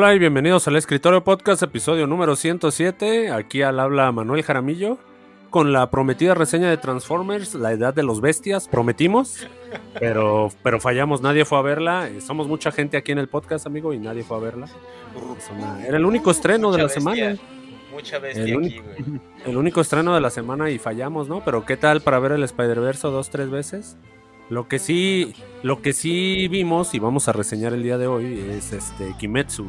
Hola y bienvenidos al Escritorio Podcast, episodio número 107. Aquí al habla Manuel Jaramillo con la prometida reseña de Transformers, La Edad de los Bestias. Prometimos, pero, pero fallamos, nadie fue a verla. Eh, Somos mucha gente aquí en el podcast, amigo, y nadie fue a verla. Una- Era el único estreno de la bestia, semana. Mucha bestia El aquí, güey. El único estreno de la semana y fallamos, ¿no? Pero ¿qué tal para ver el Spider-Verse dos, tres veces? Lo que sí, lo que sí vimos y vamos a reseñar el día de hoy es este Kimetsu.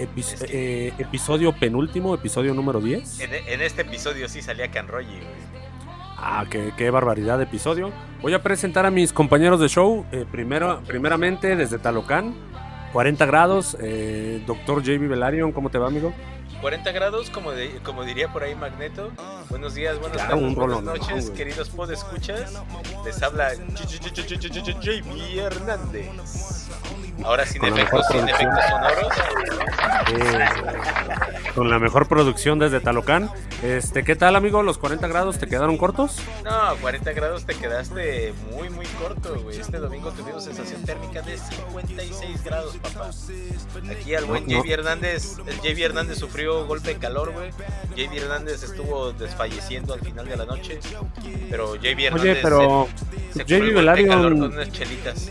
Epi- Es que- eh, episodio penúltimo, episodio número 10. En, en este episodio sí salía Canroji, güey. Ah, qué, qué barbaridad de episodio. Voy a presentar a mis compañeros de show. eh, primero, primeramente, desde Talocán, 40 grados. Eh, Doctor JB Velarion, ¿cómo te va, amigo? 40 grados, como, de- como diría por ahí Magneto. Buenos días, buenas Claro, tardes, buenas noches, güey. queridos podescuchas. Les habla JB Hernández. Ahora sin efectos, sin efectos sonoros. Eh, con la mejor producción desde Talocán. Este, ¿Qué tal, amigo? ¿Los 40 grados te quedaron cortos? No, 40 grados te quedaste muy, muy corto, güey. Este domingo tuvimos sensación térmica de 56 grados, papá. Aquí al buen No, no. JB Hernández, el JB Hernández sufrió golpe de calor, güey. JB Hernández estuvo desfalleciendo al final de la noche. Pero JB Hernández Oye, pero se, se JB Velarion- con unas chelitas.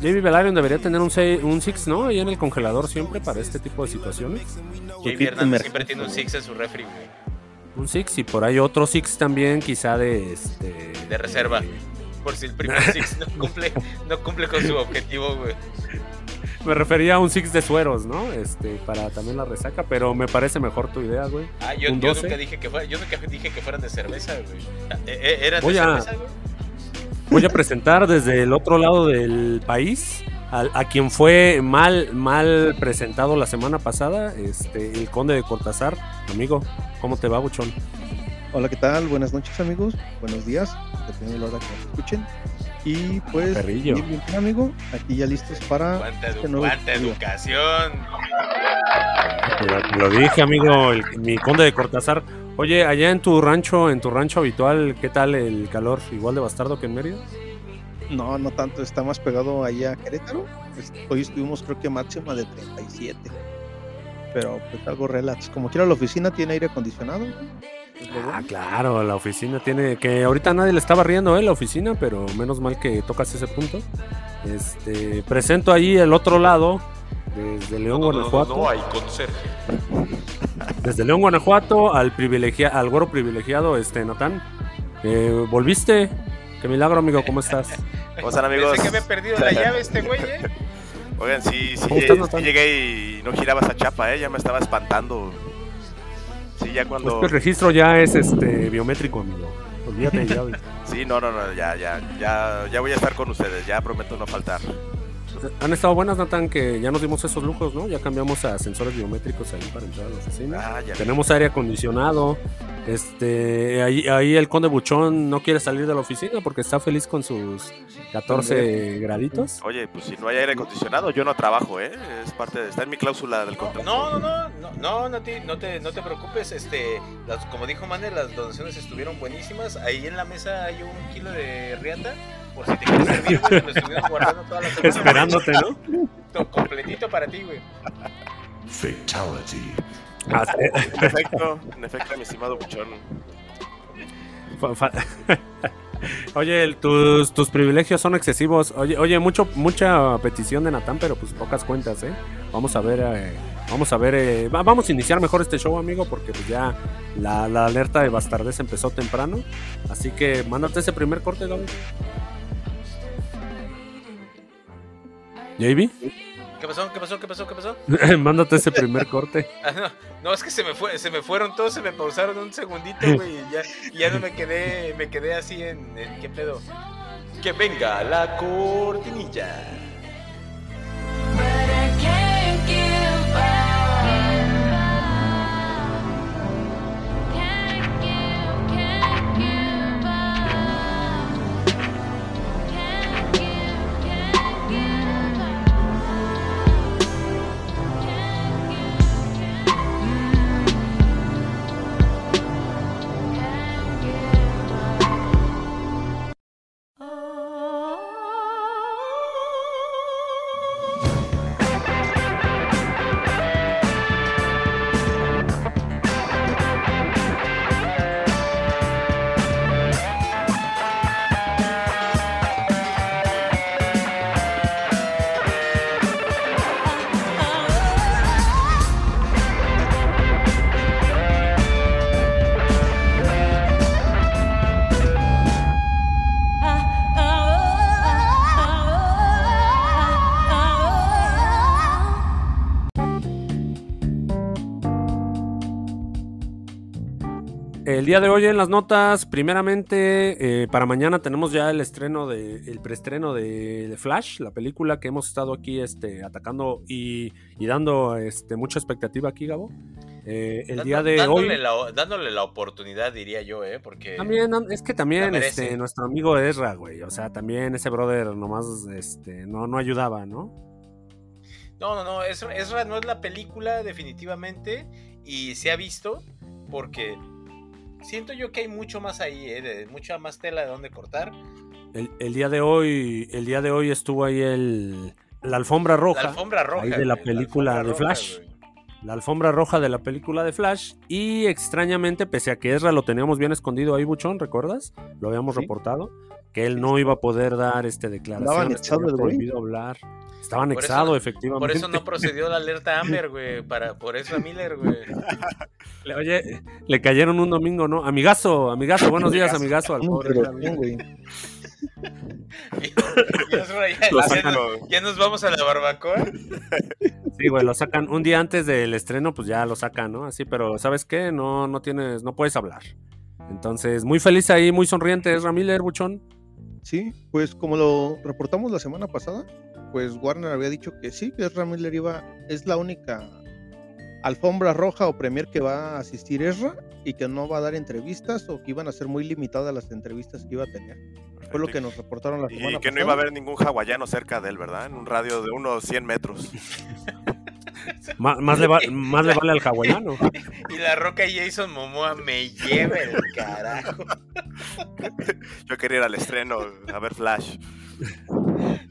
JB Velarion debería tener un, sei- un Six, ¿no? Ahí en el congelador siempre para este tipo de situaciones. JB Hernández siempre tiene un Six en su refri, güey. Un Six y por ahí otro Six también, quizá de este. De reserva. Por si el primer Six no cumple, no cumple con su objetivo, güey. Me refería a un Six de sueros, ¿no? Este, para también la resaca, pero me parece mejor tu idea, güey. Ah, yo, Un yo 12. nunca dije que fuera, yo nunca dije que fueran de cerveza, güey. Eh, eh, ¿Eran Voy de a- cerveza, güey? Voy a presentar desde el otro lado del país a, quien fue mal, mal presentado la semana pasada, este, el conde de Cortázar. Amigo, ¿cómo te va, Buchón? Hola, ¿qué tal? Buenas noches, amigos. Buenos días, dependiendo de la hora que nos escuchen. Y pues, Perrillo. bien, bien, amigo, aquí ya listos para Cuánta, edu- este cuánta educación. Lo, dije, amigo, el- mi conde de Cortázar. Oye, allá en tu rancho, en tu rancho habitual, ¿qué tal el calor? ¿Igual de bastardo que en Mérida? No, no tanto, está más pegado allá a Querétaro. Pues, hoy estuvimos, creo que máxima de 37. Pero pues algo relax. Como quiera, la oficina tiene aire acondicionado. Ah, claro, la oficina tiene que ahorita nadie le estaba riendo, ¿eh? La oficina, pero menos mal que tocas ese punto. Este, presento ahí el otro lado, desde León, Guanajuato. hay conserje. Desde León, Guanajuato, al privilegia al güero privilegiado, este, Natán. Eh, ¿Volviste? Qué milagro, amigo, ¿cómo estás? ¿Cómo están amigos? Pensé que había perdido la llave este güey, ¿eh? Oigan, sí, sí, ¿Cómo estás, sí Natán? llegué y no giraba esa chapa, ¿eh? Ya me estaba espantando. Sí, ya Pues cuando... que el registro ya es este biométrico, amigo. Olvídate ya. Sí, no, no, no, ya, ya, ya, ya voy a estar con ustedes, ya prometo no faltar. Han estado buenas, Natán, que ya nos dimos esos lujos, ¿no? Ya cambiamos a sensores biométricos ahí para entrar a la oficina. Ah, ya. Tenemos aire acondicionado. Este, ahí, ahí el conde Buchón no quiere salir de la oficina porque está feliz con sus 14 graditos. Oye, pues si no hay aire acondicionado, yo no trabajo, ¿eh? Es parte de... Está en mi cláusula del contrato. No, no, no, no, no, no te, no te, no te preocupes, este, las- como dijo Mane, las donaciones estuvieron buenísimas. Ahí en la mesa hay un kilo de riata, por si te quieres servir, güey, lo estuvieron guardando toda la semana. Esperándote, ¿no? To- Completito para ti, güey. Fatality. En efecto, en efecto, mi estimado buchón. Oye, el- tus, tus privilegios son excesivos. Oye, oye, mucho, mucha petición de Natán, pero pues pocas cuentas, ¿eh? Vamos a ver, eh, vamos a ver, eh, va- vamos a iniciar mejor este show, amigo, porque pues ya la, la alerta de bastardez empezó temprano. Así que mándate ese primer corte, David. JB, ¿Qué pasó? ¿Qué pasó? ¿Qué pasó? ¿Qué pasó? mándate ese primer corte. Ah, no, no, es que se me fue, se me fueron todos, se me pausaron un segundito, güey, y ya, y ya no me quedé, me quedé así en, en qué pedo. Que venga la cortinilla. El día de hoy en las notas, primeramente, eh, para mañana tenemos ya el estreno de, el preestreno de, de Flash, la película que hemos estado aquí este, atacando y, y dando este, mucha expectativa aquí, Gabo. Eh, el Dando- día de dándole hoy. La, dándole la oportunidad, diría yo, ¿eh? Porque. También, es que también este, nuestro amigo Ezra, güey. O sea, también ese brother nomás este, no, no ayudaba, ¿no? No, no, no. Ezra, Ezra no es la película, definitivamente. Y se ha visto. Porque. Siento yo que hay mucho más ahí, ¿eh? De, mucha más tela de donde cortar. El, el día de hoy, el día de hoy estuvo ahí el, la alfombra roja. La alfombra roja. ahí de la película de Flash. la alfombra roja de la película de Flash y extrañamente, pese a que Ezra lo teníamos bien escondido ahí, Buchón, ¿recuerdas? Lo habíamos Sí. reportado, que él no iba a poder dar este el güey. prohibido hablar. Estaba Por anexado, eso- efectivamente. Por eso no procedió la alerta Amber, güey. Para, por Ezra Miller, güey. Le- Oye, le cayeron un domingo, ¿no? Amigazo, amigazo, buenos días, amigazo. Al pobre güey. Y- y Ezra ya, nos, ya nos vamos a la barbacoa. Sí, güey, lo sacan un día antes del estreno, pues ya lo sacan, ¿no? Así, pero ¿sabes qué? No, no tienes, no puedes hablar. Entonces, muy feliz ahí, muy sonriente, Ezra Miller, Buchón. Sí, pues como lo reportamos la semana pasada, pues Warner había dicho que sí, que Ezra Miller iba, es la única alfombra roja o premier que va a asistir Ezra y que no va a dar entrevistas o que iban a ser muy limitadas las entrevistas que iba a tener. Fue lo que nos reportaron la semana Y que no pasada. iba a haber ningún hawaiano cerca de él, ¿verdad? En un radio de unos 100 metros. Má- Más, le, va- más le vale al hawaiano. Y la roca Jason Momoa me lleva el carajo. Yo quería ir al estreno a ver Flash.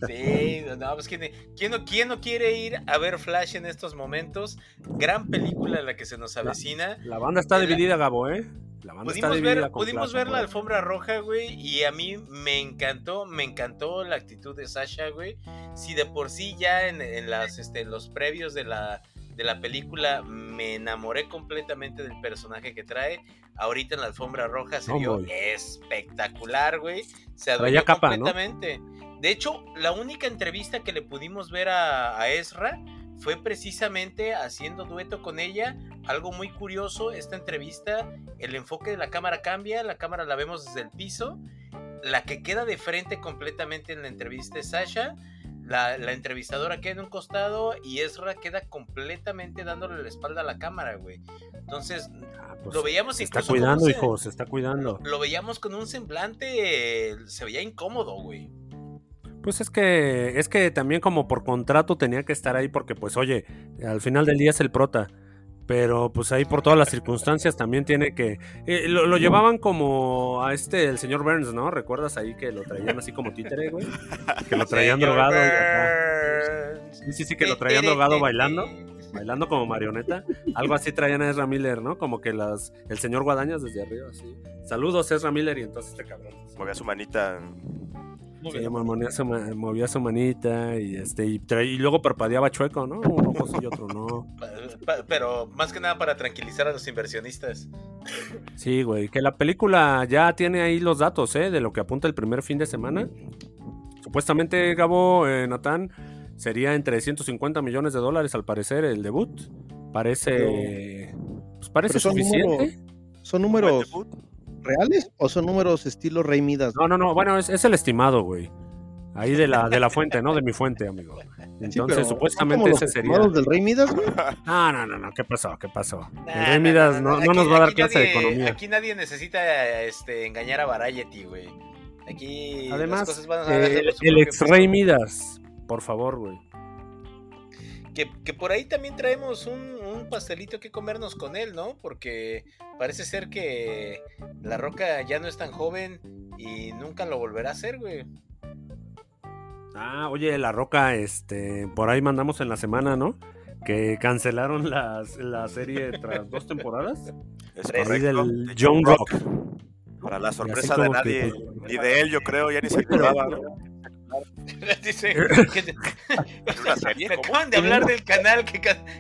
Sí, no, pues ¿quién, quién no, quién no quiere ir a ver Flash en estos momentos? Gran película la que se nos avecina. La banda está La- dividida, Gabo, ¿eh? La banda está Pudimos ver, pudimos ver la alfombra roja, güey, y a mí me encantó, me encantó la actitud de Sasha, güey. Si de por sí ya en, en las, este, los previos de la, de la película me enamoré completamente del personaje que trae, ahorita en la alfombra roja se vio espectacular, güey. Se adueñó capa, ¿no? completamente. De hecho, la única entrevista que le pudimos ver a, a Ezra fue precisamente haciendo dueto con ella. Algo muy curioso, esta entrevista, el enfoque de la cámara cambia, la cámara la vemos desde el piso. La que queda de frente completamente en la entrevista es Sasha. La, la entrevistadora queda en un costado y Ezra queda completamente dándole la espalda a la cámara, güey. Entonces, Ah, pues, lo veíamos se está cuidando, hijo, se está cuidando. Lo veíamos con un semblante, eh, se veía incómodo, güey. Pues es que, es que también como por contrato tenía que estar ahí porque, pues, oye, al final del día es el prota. Pero pues ahí por todas las circunstancias también tiene que... eh, lo, lo llevaban como a este, el señor Burns, ¿no? ¿Recuerdas ahí que lo traían así como títere, güey? Que lo traían Señor drogado. y sí, sí, que lo traían drogado bailando. Bailando como marioneta. Algo así traían a Ezra Miller, ¿no? Como que las, el señor Guadañas desde arriba, así. Saludos, Ezra Miller, y entonces este cabrón. Movía su manita. Sí, movía, su, ma- movía su manita y este y, luego parpadeaba chueco, ¿no? Un ojo sí y otro no. Pa- Pero más que nada para tranquilizar a los inversionistas. Sí, güey, que la película ya tiene ahí los datos, ¿eh? De lo que apunta el primer fin de semana. Supuestamente, Gabo, eh, Natán, sería entre 150 millones de dólares al parecer el debut. Parece... Pues parece Pero son suficiente. ¿Son Buen números. Reales o son números estilo Rey Midas? No, no, no, bueno, es, es el estimado, güey. Ahí de la, de la fuente, ¿no? De mi fuente, amigo. Entonces, pero ¿son supuestamente como los ese sería... del Rey Midas, güey? No, no, no, no, ¿qué pasó? ¿Qué pasó? El Rey Midas no, no aquí- nos va a dar clase de economía. Aquí nadie necesita este, engañar a Variety, güey. Aquí las Además, cosas van a eh, el propio ex Rey. Midas, por favor, güey. Que, que por ahí también traemos un, un pastelito que comernos con él, ¿no? Porque parece ser que La Roca ya no es tan joven y nunca lo volverá a hacer, güey. Ah, oye, La Roca, este, por ahí mandamos en la semana, ¿no? Que cancelaron las- la serie tras dos temporaras. Es correcto. del De John Rock. Para la sorpresa de que, nadie. pues, Ni de él, yo creo, ya ni se acordaba. ¿no? Dice que- serie? me acaban de hablar del canal que,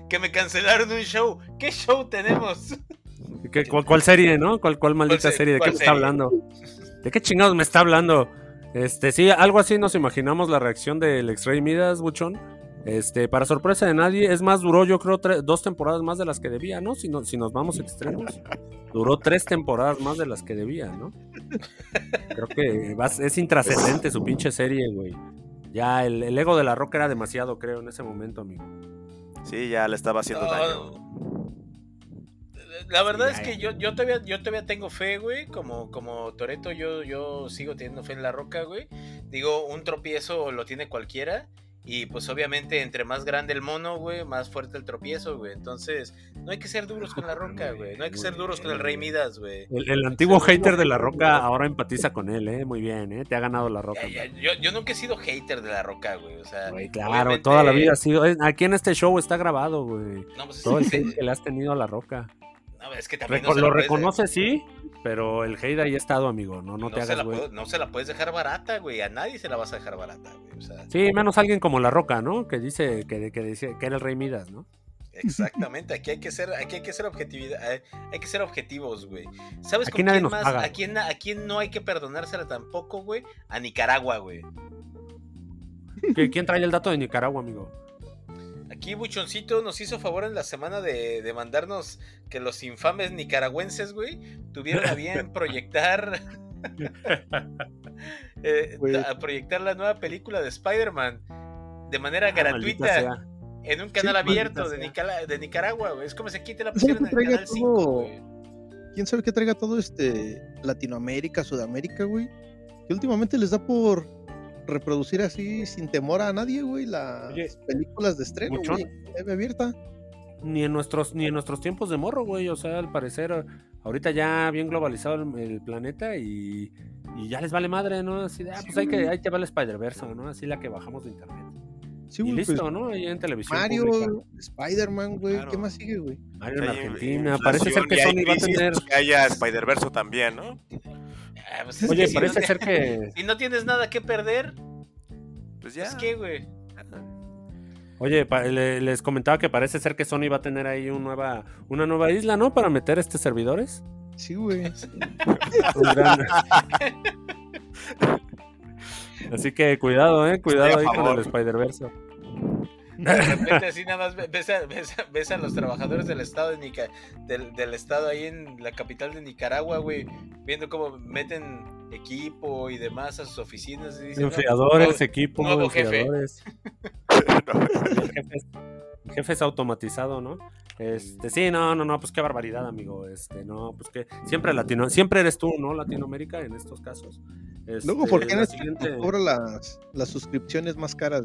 que me cancelaron un show. ¿Qué show tenemos? ¿qué- cuál, cuál serie, no? ¿Cuál, cuál maldita se- serie? ¿De qué cuál me está serie? hablando? ¿De qué chingados me está hablando? Este, sí, algo así nos imaginamos la reacción del ex Rey Midas, Buchón. Este, para sorpresa de nadie, es más, duró yo creo tre- dos temporadas más de las que debía, ¿no? Si, no, si nos vamos extremos, duró tres temporadas más de las que debía, ¿no? Creo que vas- es intrascendente su pinche serie, güey. Ya el, el ego de la roca era demasiado, creo, en ese momento, amigo. Sí, ya le estaba haciendo No, daño. La verdad Sí, es que yo, yo todavía yo todavía tengo fe, güey. Como, como Toreto, yo, yo sigo teniendo fe en la roca, güey. Digo, un tropiezo lo tiene cualquiera. Y pues obviamente entre más grande el mono, güey, más fuerte el tropiezo, güey. Entonces, no hay que ser duros con la roca, güey. No hay que ser duros con el Rey Midas, güey. El, el antiguo hater de la roca ahora empatiza con él, ¿eh? Muy bien, ¿eh? Te ha ganado la roca. Ya, ya, yo, yo nunca he sido hater de la roca, güey. O sea, Güey, claro, obviamente- toda la vida ha sido. es- Aquí en este show está grabado, güey. No, pues, Todo el que le has tenido a la roca. No, es que también no Reco- se lo reconoce, sí, pero el hate ahí ha estado, amigo. No, no, no te hagas, puedo- no se la puedes dejar barata, güey. A nadie se la vas a dejar barata, güey. O sea, Sí, menos alguien como La Roca, ¿no? Que dice que, que, dice que era el rey Midas, ¿no? Exactamente, aquí hay que ser, aquí hay que ser objetividad, hay, hay que ser objetivos, güey. ¿Sabes Aquí con nadie quién nos más? paga. ¿A quién, a quién no hay que perdonársela tampoco, güey? A Nicaragua, güey. ¿Qui- ¿Quién trae el dato de Nicaragua, amigo? Aquí Buchoncito nos hizo favor en la semana de, de mandarnos que los infames nicaragüenses, güey, tuvieron a bien proyectar eh, a proyectar la nueva película de Spider-Man de manera Ah, gratuita en un canal Sí, abierto de, Nicaragua, güey. Es como si aquí te la ¿Sabes pusieran qué en el canal 5, todo? güey. ¿Quién sabe qué traiga todo este Latinoamérica, Sudamérica, güey? Que últimamente les da por reproducir así sin temor a nadie, güey, las Oye, películas de estreno, Buchón. güey. TV abierta. Ni en nuestros, ni en nuestros tiempos de morro, güey. O sea, al parecer, ahorita ya bien globalizado el, el planeta y, y ya les vale madre, ¿no? Así de, ah, Sí, pues hay que, ahí te va el Spider-Verse, ¿no? Así la que bajamos de internet. Sí, y güey, listo, pues, ¿no? Ahí en televisión. Mario. Spider-Man, güey. Claro. ¿Qué más sigue, güey? Mario en Argentina. Parece ser que y Sony va a tener. que haya Spider-Verse también, ¿no? Ah, pues es Oye, que si parece no ser que. Si no tienes nada que perder, Pues ya. pues qué, güey. Oye, les comentaba que parece ser que Sony va a tener ahí un nueva, una nueva isla, ¿no? Para meter este servidores. Sí, güey. Así que cuidado, eh, cuidado Estoy ahí con el Spider-Verse. De repente así nada más ve- ves a, ves a- ves a los trabajadores del estado de Nica- del, del estado ahí en la capital de Nicaragua, güey, viendo cómo meten equipo y demás a sus oficinas y dicen, "No, Enfriadores, nuevo- equipo, nuevo jefe". enfriadores. Jefe, es automatizado, ¿no? Este, sí, no, no, no, pues qué barbaridad, amigo. Este, no, pues que siempre latino, siempre eres tú, ¿no? Latinoamérica en estos casos. Luego, Este, ¿por qué la no siguiente- cobra las, las suscripciones más caras?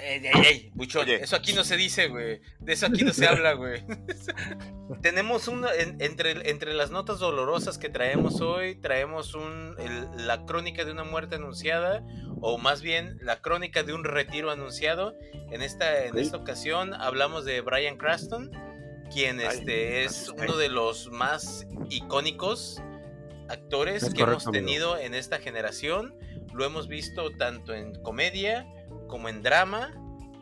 Ey, ey, ey, buchón, Oye. eso aquí no se dice, güey. De eso aquí no se habla, güey. Tenemos una, en- entre, entre las notas dolorosas que traemos hoy, traemos un, el- la crónica de una muerte anunciada, o más bien la crónica de un retiro anunciado. En esta, en Sí. esta ocasión hablamos de Brian Cranston, quien Ay, este, es ay. uno de los más icónicos actores Es que correcto, hemos amigo. tenido en esta generación. Lo hemos visto tanto en comedia como en drama,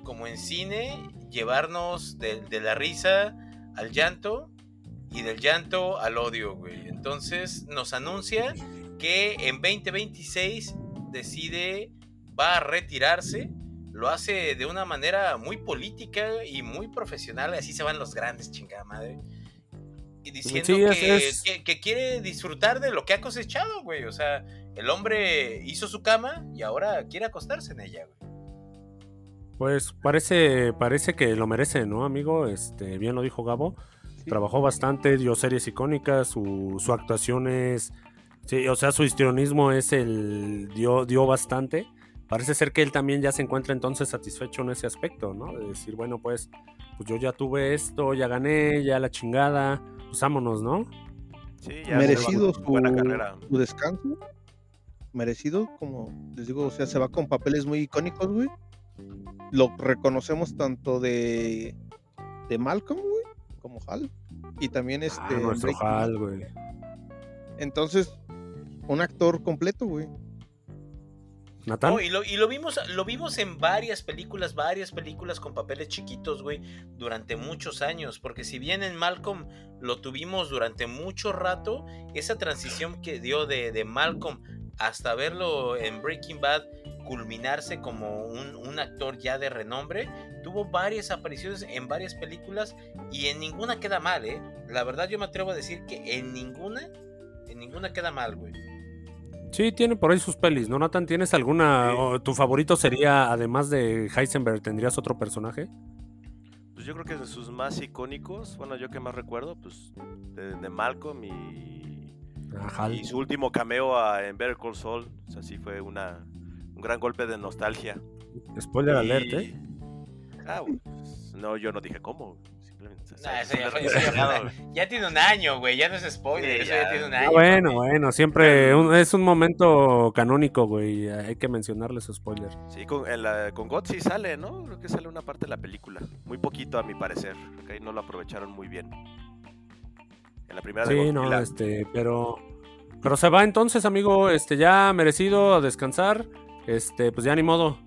como en cine, llevarnos de, de la risa al llanto y del llanto al odio, güey. Entonces nos anuncia que en 2026 decide, va a retirarse, lo hace de una manera muy política y muy profesional, así se van los grandes, chingada madre. Y diciendo Sí, es- que, es- que- que quiere disfrutar de lo que ha cosechado, güey. O sea, el hombre hizo su cama y ahora quiere acostarse en ella, güey. Pues parece, parece que lo merece, ¿no, amigo? Este, bien lo dijo Gabo. Sí. Trabajó bastante, dio series icónicas, su, su actuación es. Sí, o sea, su histrionismo es el. dio, dio bastante. Parece ser que él también ya se encuentra entonces satisfecho en ese aspecto, ¿no? De decir, bueno, pues, pues yo ya tuve esto, ya gané, ya la chingada, pues vámonos, ¿no? Sí, ya Merecido su, buena carrera. su descanso. Merecido, como les digo, o sea, se va con papeles muy icónicos, güey. Lo reconocemos tanto de, de Malcolm, güey, como Hal. Y también este. Ah, nuestro Breaking Bad. Hal, güey. Entonces, un actor completo, güey. Y lo, y lo vimos, lo vimos en varias películas, varias películas con papeles chiquitos, güey, durante muchos años. Porque si bien en Malcolm lo tuvimos durante mucho rato, esa transición que dio de, de Malcolm hasta verlo en Breaking Bad, culminarse como un, un actor ya de renombre. Tuvo varias apariciones en varias películas y en ninguna queda mal, ¿eh? La verdad yo me atrevo a decir que en ninguna, en ninguna queda mal, güey. Sí, tiene por ahí sus pelis, ¿no, Nathan? ¿Tienes alguna? Sí. o ¿Tu favorito sería, además de Heisenberg, tendrías otro personaje? Pues yo creo que de sus más icónicos, bueno, yo que más recuerdo, pues de, de Malcolm y, Ajá. y su último cameo a- en Better Call Saul. O sea, sí fue una, un gran golpe de nostalgia. Spoiler Y- alert, ¿eh? Ah, pues, no, yo no dije cómo. Simplemente. eso ya un fue- error eso ya fue- descarado. Ya tiene un año, güey, ya no es spoiler, Sí, eso ya ya. tiene un Ah, año. bueno, papi. bueno, siempre un- es un momento canónico, güey. Hay que mencionarle su spoiler. Sí, con, con God sí sale, ¿no? Creo que sale una parte de la película. Muy poquito, a mi parecer. Ahí no lo aprovecharon muy bien. En la primera de Sí, no, Godzilla. este, pero. Pero se va entonces, amigo. Este, ya merecido a descansar. Este, pues ya ni modo.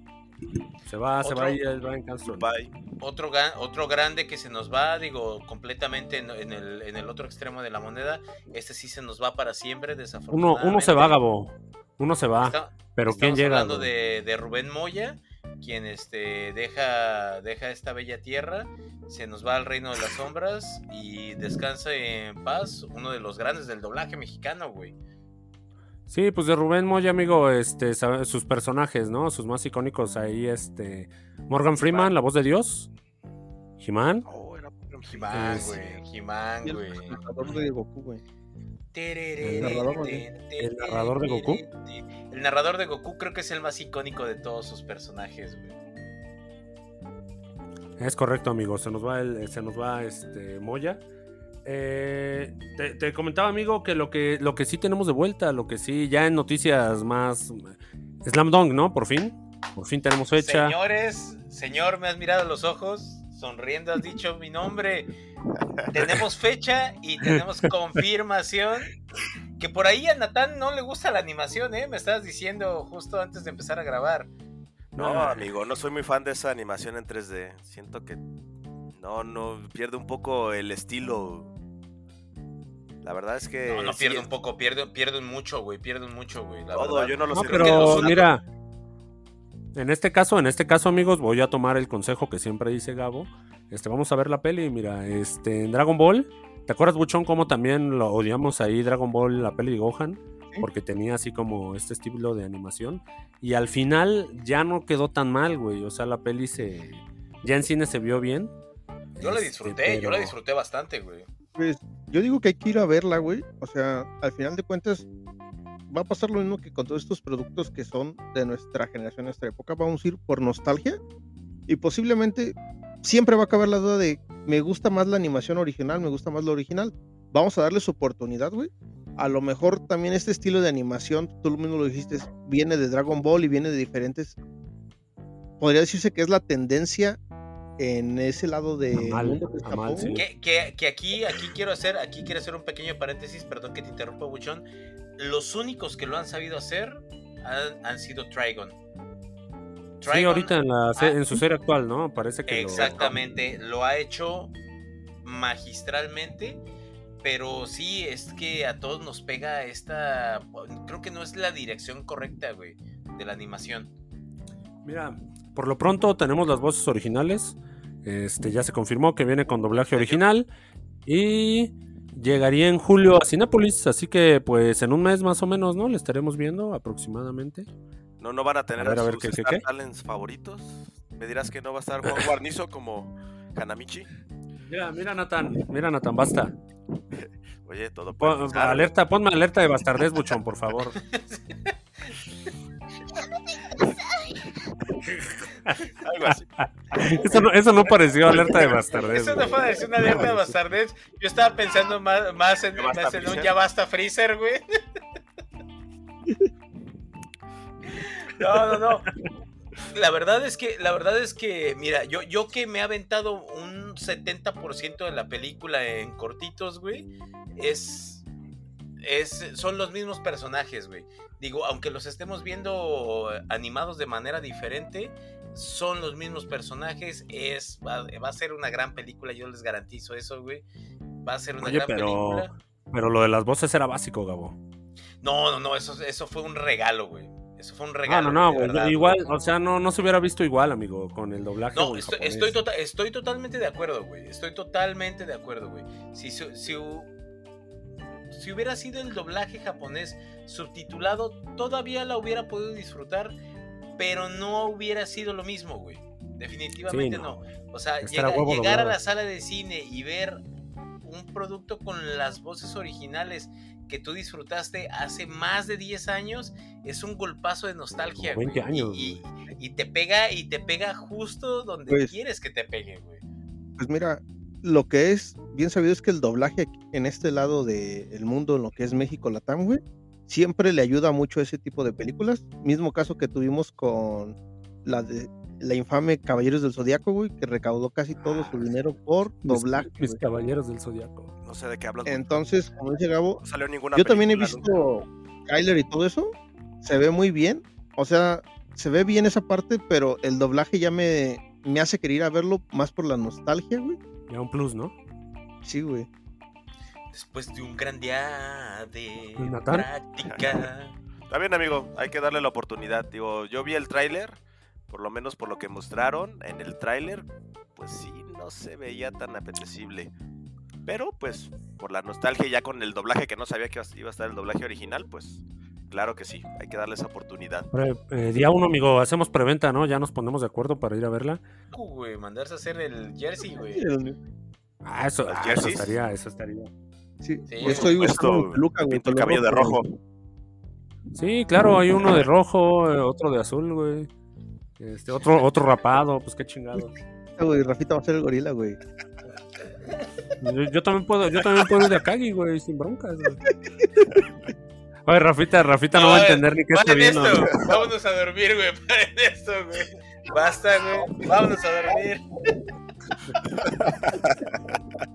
Se va, se va va en Castro. Bye. Otro, otro grande que se nos va, digo, completamente en, en el, en el otro extremo de la moneda. Este sí se nos va para siempre, Uno, desafortunadamente. uno se va, Gabo. Uno se va. Está- pero ¿quién estamos llega? hablando de, de Rubén Moya, quien este, deja, deja esta bella tierra, se nos va al reino de las sombras y descansa en paz, uno de los grandes del doblaje mexicano, güey. Sí, pues de Rubén Moya, amigo, este, sus personajes, ¿no? Sus más icónicos ahí, este. Morgan Freeman, la voz de Dios. He-Man. Oh, era Es- güey, Jimán, Y el güey. narrador de Goku, güey. El narrador, güey. El narrador de Goku. El narrador de Goku creo que es el más icónico de todos sus personajes, güey. Es correcto, amigo. Se nos va el, se nos va este Moya. Eh, te, te comentaba, amigo, que lo que lo que sí tenemos de vuelta, lo que sí, ya en noticias más Slam Dunk, ¿no? Por fin. Por fin tenemos fecha. Señores, señor, me has mirado a los ojos, sonriendo has dicho mi nombre. Tenemos fecha y tenemos confirmación. Que por ahí a Natán no le gusta la animación, ¿eh? Me estabas diciendo justo antes de empezar a grabar. No, Ah. amigo, no soy muy fan de esa animación en 3D. Siento que no, no pierde un poco el estilo. La verdad es que No, no sí, pierde un poco, pierde, pierden mucho, güey, pierden mucho, güey. la todo, verdad. yo no lo No, sé. que los pero mira, en este caso, en este caso, amigos, voy a tomar el consejo que siempre dice Gabo. Este, vamos a ver la peli, mira, este, en Dragon Ball, ¿te acuerdas, Buchón, cómo también lo odiamos ahí Dragon Ball, la peli de Gohan? Porque tenía así como este estilo de animación. Y al final ya no quedó tan mal, güey. O sea, la peli se. Ya en cine se vio bien. Yo la Este, disfruté, yo la disfruté bastante, güey. Pues yo digo que hay que ir a verla, güey. O sea, al final de cuentas va a pasar lo mismo que con todos estos productos que son de nuestra generación, nuestra época. Vamos a ir por nostalgia y posiblemente siempre va a caber la duda de me gusta más la animación original, me gusta más la original. Vamos a darle su oportunidad, güey. A lo mejor también este estilo de animación, tú lo mismo lo dijiste, viene de Dragon Ball y viene de diferentes. Podría decirse que es la tendencia en ese lado de Amal, Amal, sí. Que, que- que aquí, aquí quiero hacer, aquí quiero hacer un pequeño paréntesis, perdón que te interrumpa, Buchón. Los únicos que lo han sabido hacer han, han sido Trigon. Sí, Trigon, ahorita en, la se- Ah. en su serie actual, ¿no? Parece que. lo- Exactamente, lo ha hecho magistralmente, pero sí es que a todos nos pega esta, creo que no es la dirección correcta, güey, de la animación. Mira, por lo pronto tenemos las voces originales. Este ya se confirmó que viene con doblaje original. Y llegaría en julio a Cinépolis. Así que, pues, en un mes más o menos, ¿no? Le estaremos viendo aproximadamente. No, no van a tener A ver, a ver, sus ¿qué, qué, Star qué? Talents favoritos. Me dirás que no va a estar Juan Guarnizo como Hanamichi. Mira, mira, Nathan. Mira, Nathan, basta. Oye, todo puede Pon- alerta, ponme alerta de bastardez, buchón, por favor. Algo así. Eso no, eso no pareció alerta de bastardez. Eso no decir una alerta de bastardez. Yo estaba pensando más, más en, Ya basta, más en un Freezer. ya basta Freezer, güey. No, no, no. La verdad es que, la verdad es que, mira, yo, yo que me he aventado un 70% de la película en cortitos, güey, es, es, son los mismos personajes, güey. Digo, aunque los estemos viendo animados de manera diferente, son los mismos personajes, es, va, va a ser una gran película, yo les garantizo eso, güey. Va a ser una Oye, gran pero- película. Pero lo de las voces era básico, Gabo. No, no, no, eso, eso fue un regalo, güey. Eso fue un regalo. no, no, güey, verdad, Igual, güey. o sea, no, no se hubiera visto igual, amigo, con el doblaje. No, estoy, estoy, tota- estoy totalmente de acuerdo, güey. Estoy totalmente de acuerdo, güey. Si, si, hu- si hubiera sido el doblaje japonés subtitulado, todavía la hubiera podido disfrutar, pero no hubiera sido lo mismo, güey. Definitivamente Sí, no. no. O sea, llega- huevo llegar a la sala de cine y ver un producto con las voces originales que tú disfrutaste hace más de 10 años es un golpazo de nostalgia, Como 20 güey. años, y, y- y te pega y te pega justo donde Pues- quieres que te pegue, güey. Pues mira, lo que es bien sabido es que el doblaje aquí- en este lado del mundo, en lo que es México, Latam, güey, siempre le ayuda mucho ese tipo de películas. Mismo caso que tuvimos con la de la infame Caballeros del Zodiaco, güey, que recaudó casi todo su Ah, dinero por Mis- doblaje. Mis, güey. caballeros del zodiaco. No sé de qué hablas. Entonces, como dice Gabo, no salió ninguna yo también he nunca. visto Kyler y todo eso. Se ve muy bien. O sea, se ve bien esa parte, pero el doblaje ya me, me hace querer ir a verlo más por la nostalgia, güey. Ya un plus, ¿no? Sí, güey. Después de un gran día de práctica. Está bien, amigo, hay que darle la oportunidad. Digo, yo vi el tráiler, por lo menos por lo que mostraron en el tráiler, pues sí, no se veía tan apetecible. Pero, pues, por la nostalgia, ya con el doblaje que no sabía que iba a estar el doblaje original, pues, claro que sí, hay que darle esa oportunidad. Pre- eh, día uno, amigo, hacemos preventa, ¿no? Ya nos ponemos de acuerdo para ir a verla. Güey, mandarse a hacer el jersey, güey. Ah, eso, ¿Las ah, eso estaría, eso estaría. Sí, Sí, yo estoy mi peluca, güey, Pinto el cabello de rojo. Sí, claro, hay uno de rojo, eh, otro de azul, güey. Este, otro, otro rapado, pues qué chingados. Ah, güey, Rafita va a ser el gorila, güey. Yo, yo también puedo, yo también puedo ir de Akagi, güey, sin broncas, güey. Oye, Rafita, Rafita no, va a entender ni qué está Paren viendo. esto, vámonos a dormir, güey. Paren esto, güey. Basta, güey. Vámonos a dormir.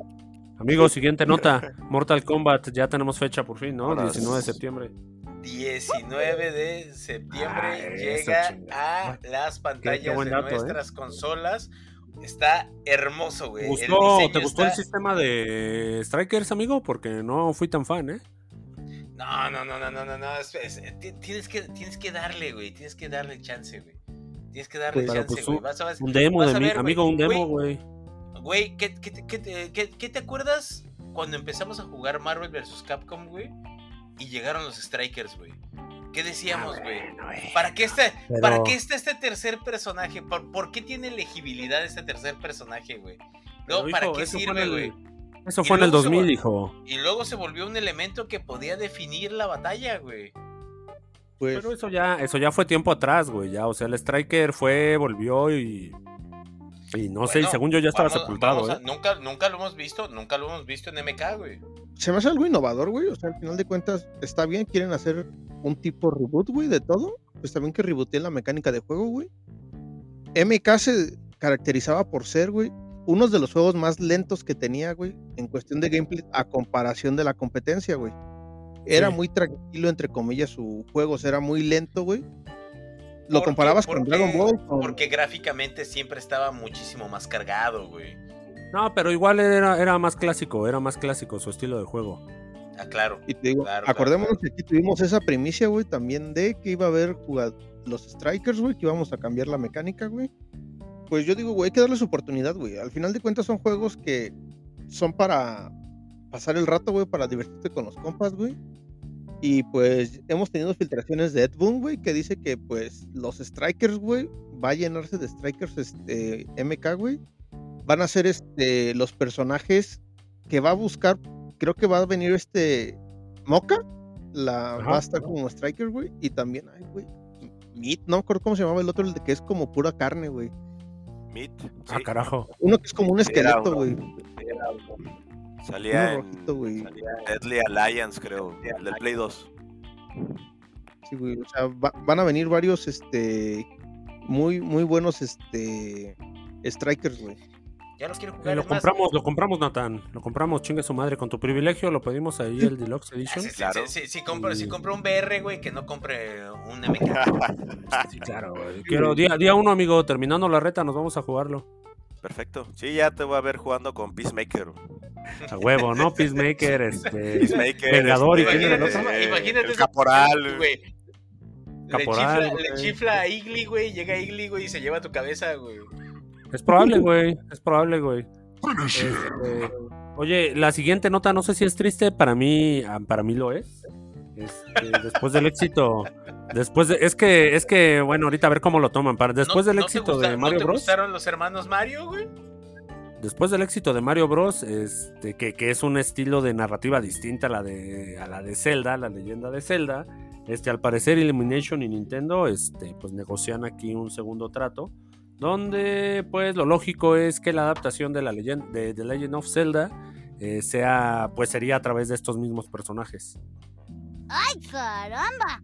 Amigo, siguiente nota. Mortal Kombat, ya tenemos fecha por fin, ¿no? Ahora 19 de septiembre. 19 de septiembre Ah, eso, llega chingada. a las pantallas de dato, nuestras consolas. Está hermoso, güey. ¿Te El gustó, ¿Te gustó el sistema de Strikers, amigo? Porque no fui tan fan, ¿eh? No, no, no, no, no, no, no. es- es- ti- tienes, que, tienes que darle, güey. Tienes que darle chance, güey. Tienes que darle Pues, chance, pues, güey. un- Vas a ver. Un demo Vas de a mí, ver, güey. amigo, un demo, Güey, güey. ¿qué, qué, te- qué te- qué- qué te acuerdas cuando empezamos a jugar Marvel vs. Capcom, güey? Y llegaron los Strikers, güey. ¿Qué decíamos, Ah, güey? bueno. ¿Para qué, está, Pero- ¿Para qué está este tercer personaje? ¿Por, por qué tiene elegibilidad este tercer personaje, güey? No, ¿para hijo, qué sirve, güey? Eso fue en el luego se 2000, vol- hijo. Y luego se volvió un elemento que podía definir la batalla, güey. Pues, Pero eso ya, eso ya fue tiempo atrás, güey. Ya, o sea, el Striker fue, volvió y. Y no sé, según yo ya estaba Vamos- sepultado, vamos a- ¿eh? nunca, nunca lo hemos visto, nunca lo hemos visto en MK, güey. se me hace algo innovador, güey. O sea, al final de cuentas, está bien, quieren hacer un tipo reboot, güey, de todo. Pues también que rebooteen la mecánica de juego, güey. MK se caracterizaba por ser, güey, uno de los juegos más lentos que tenía, güey, en cuestión de gameplay a comparación de la competencia, güey. Era Sí. muy tranquilo, entre comillas, su juego, o sea, era muy lento, güey. Lo comparabas con porque- Dragon Ball. Porque gráficamente siempre estaba muchísimo más cargado, güey. No, pero igual era, era más clásico, era más clásico su estilo de juego. Ah, claro. Y te digo, Claro, claro, acordémonos claro. que aquí tuvimos esa primicia, güey, también de que iba a haber jugado los Strikers, güey, que íbamos a cambiar la mecánica, güey. Pues yo digo, güey, hay que darles oportunidad, güey. Al final de cuentas son juegos que son para pasar el rato, güey, para divertirte con los compas, güey. Y pues hemos tenido filtraciones de Ed Boon, güey, que dice que pues los Strikers, güey, va a llenarse de Strikers este MK, güey. Van a ser este los personajes que va a buscar, creo que va a venir este Mocha, la Ajá, va a estar ajá. como Striker, güey, y también ay, güey, Meat, no me acuerdo cómo se llamaba el otro, el de que es como pura carne, güey. Meat. Ah, sí, carajo. Uno que es como un esqueleto, güey. Salía Uno rojito, güey. en Deadly Alliance, creo, el del Play 2. Sí, güey. O sea, va- van a venir varios, este, muy, muy buenos, este, strikers, güey. Ya los quiero Eh, jugar. lo es más, compramos, lo compramos, Nathan. Lo compramos, chingue su madre. Con tu privilegio lo pedimos ahí, el Deluxe ah, Edition. sí, sí, Claro. sí, sí, sí, compro, si compro un BR, güey, que no compre un MK. Sí, claro, güey. Quiero, día, día uno, amigo, terminando la reta, nos vamos a jugarlo. Perfecto. Sí, ya te voy a ver jugando con Peacemaker. A huevo, ¿no? Peacemaker, este. Peacemaker. Vengador y este, quién era el Imagínate, otro? imagínate el caporal. güey. Le caporal. chifla, le güey. chifla a Igly, güey. Llega Igly, güey, y se lleva tu cabeza, güey. Es probable, güey. Es probable, güey. Este, oye, la siguiente nota, no sé si es triste, para mí, ah, para mí lo es. Este, después del éxito, después de, es que, es que, bueno, ahorita a ver cómo lo toman. Para, después ¿No- del no éxito gusta- de Mario ¿No te Bros. gustaron los hermanos Mario, güey? Después del éxito de Mario Bros, este, que, es un estilo de narrativa distinta a la de, a la de Zelda, la leyenda de Zelda, este, al parecer Illumination y Nintendo, este, pues negocian aquí un segundo trato, donde, pues, lo lógico es que la adaptación de la leyenda de The Legend of Zelda eh, sea, pues, sería a través de estos mismos personajes. ¡Ay, caramba!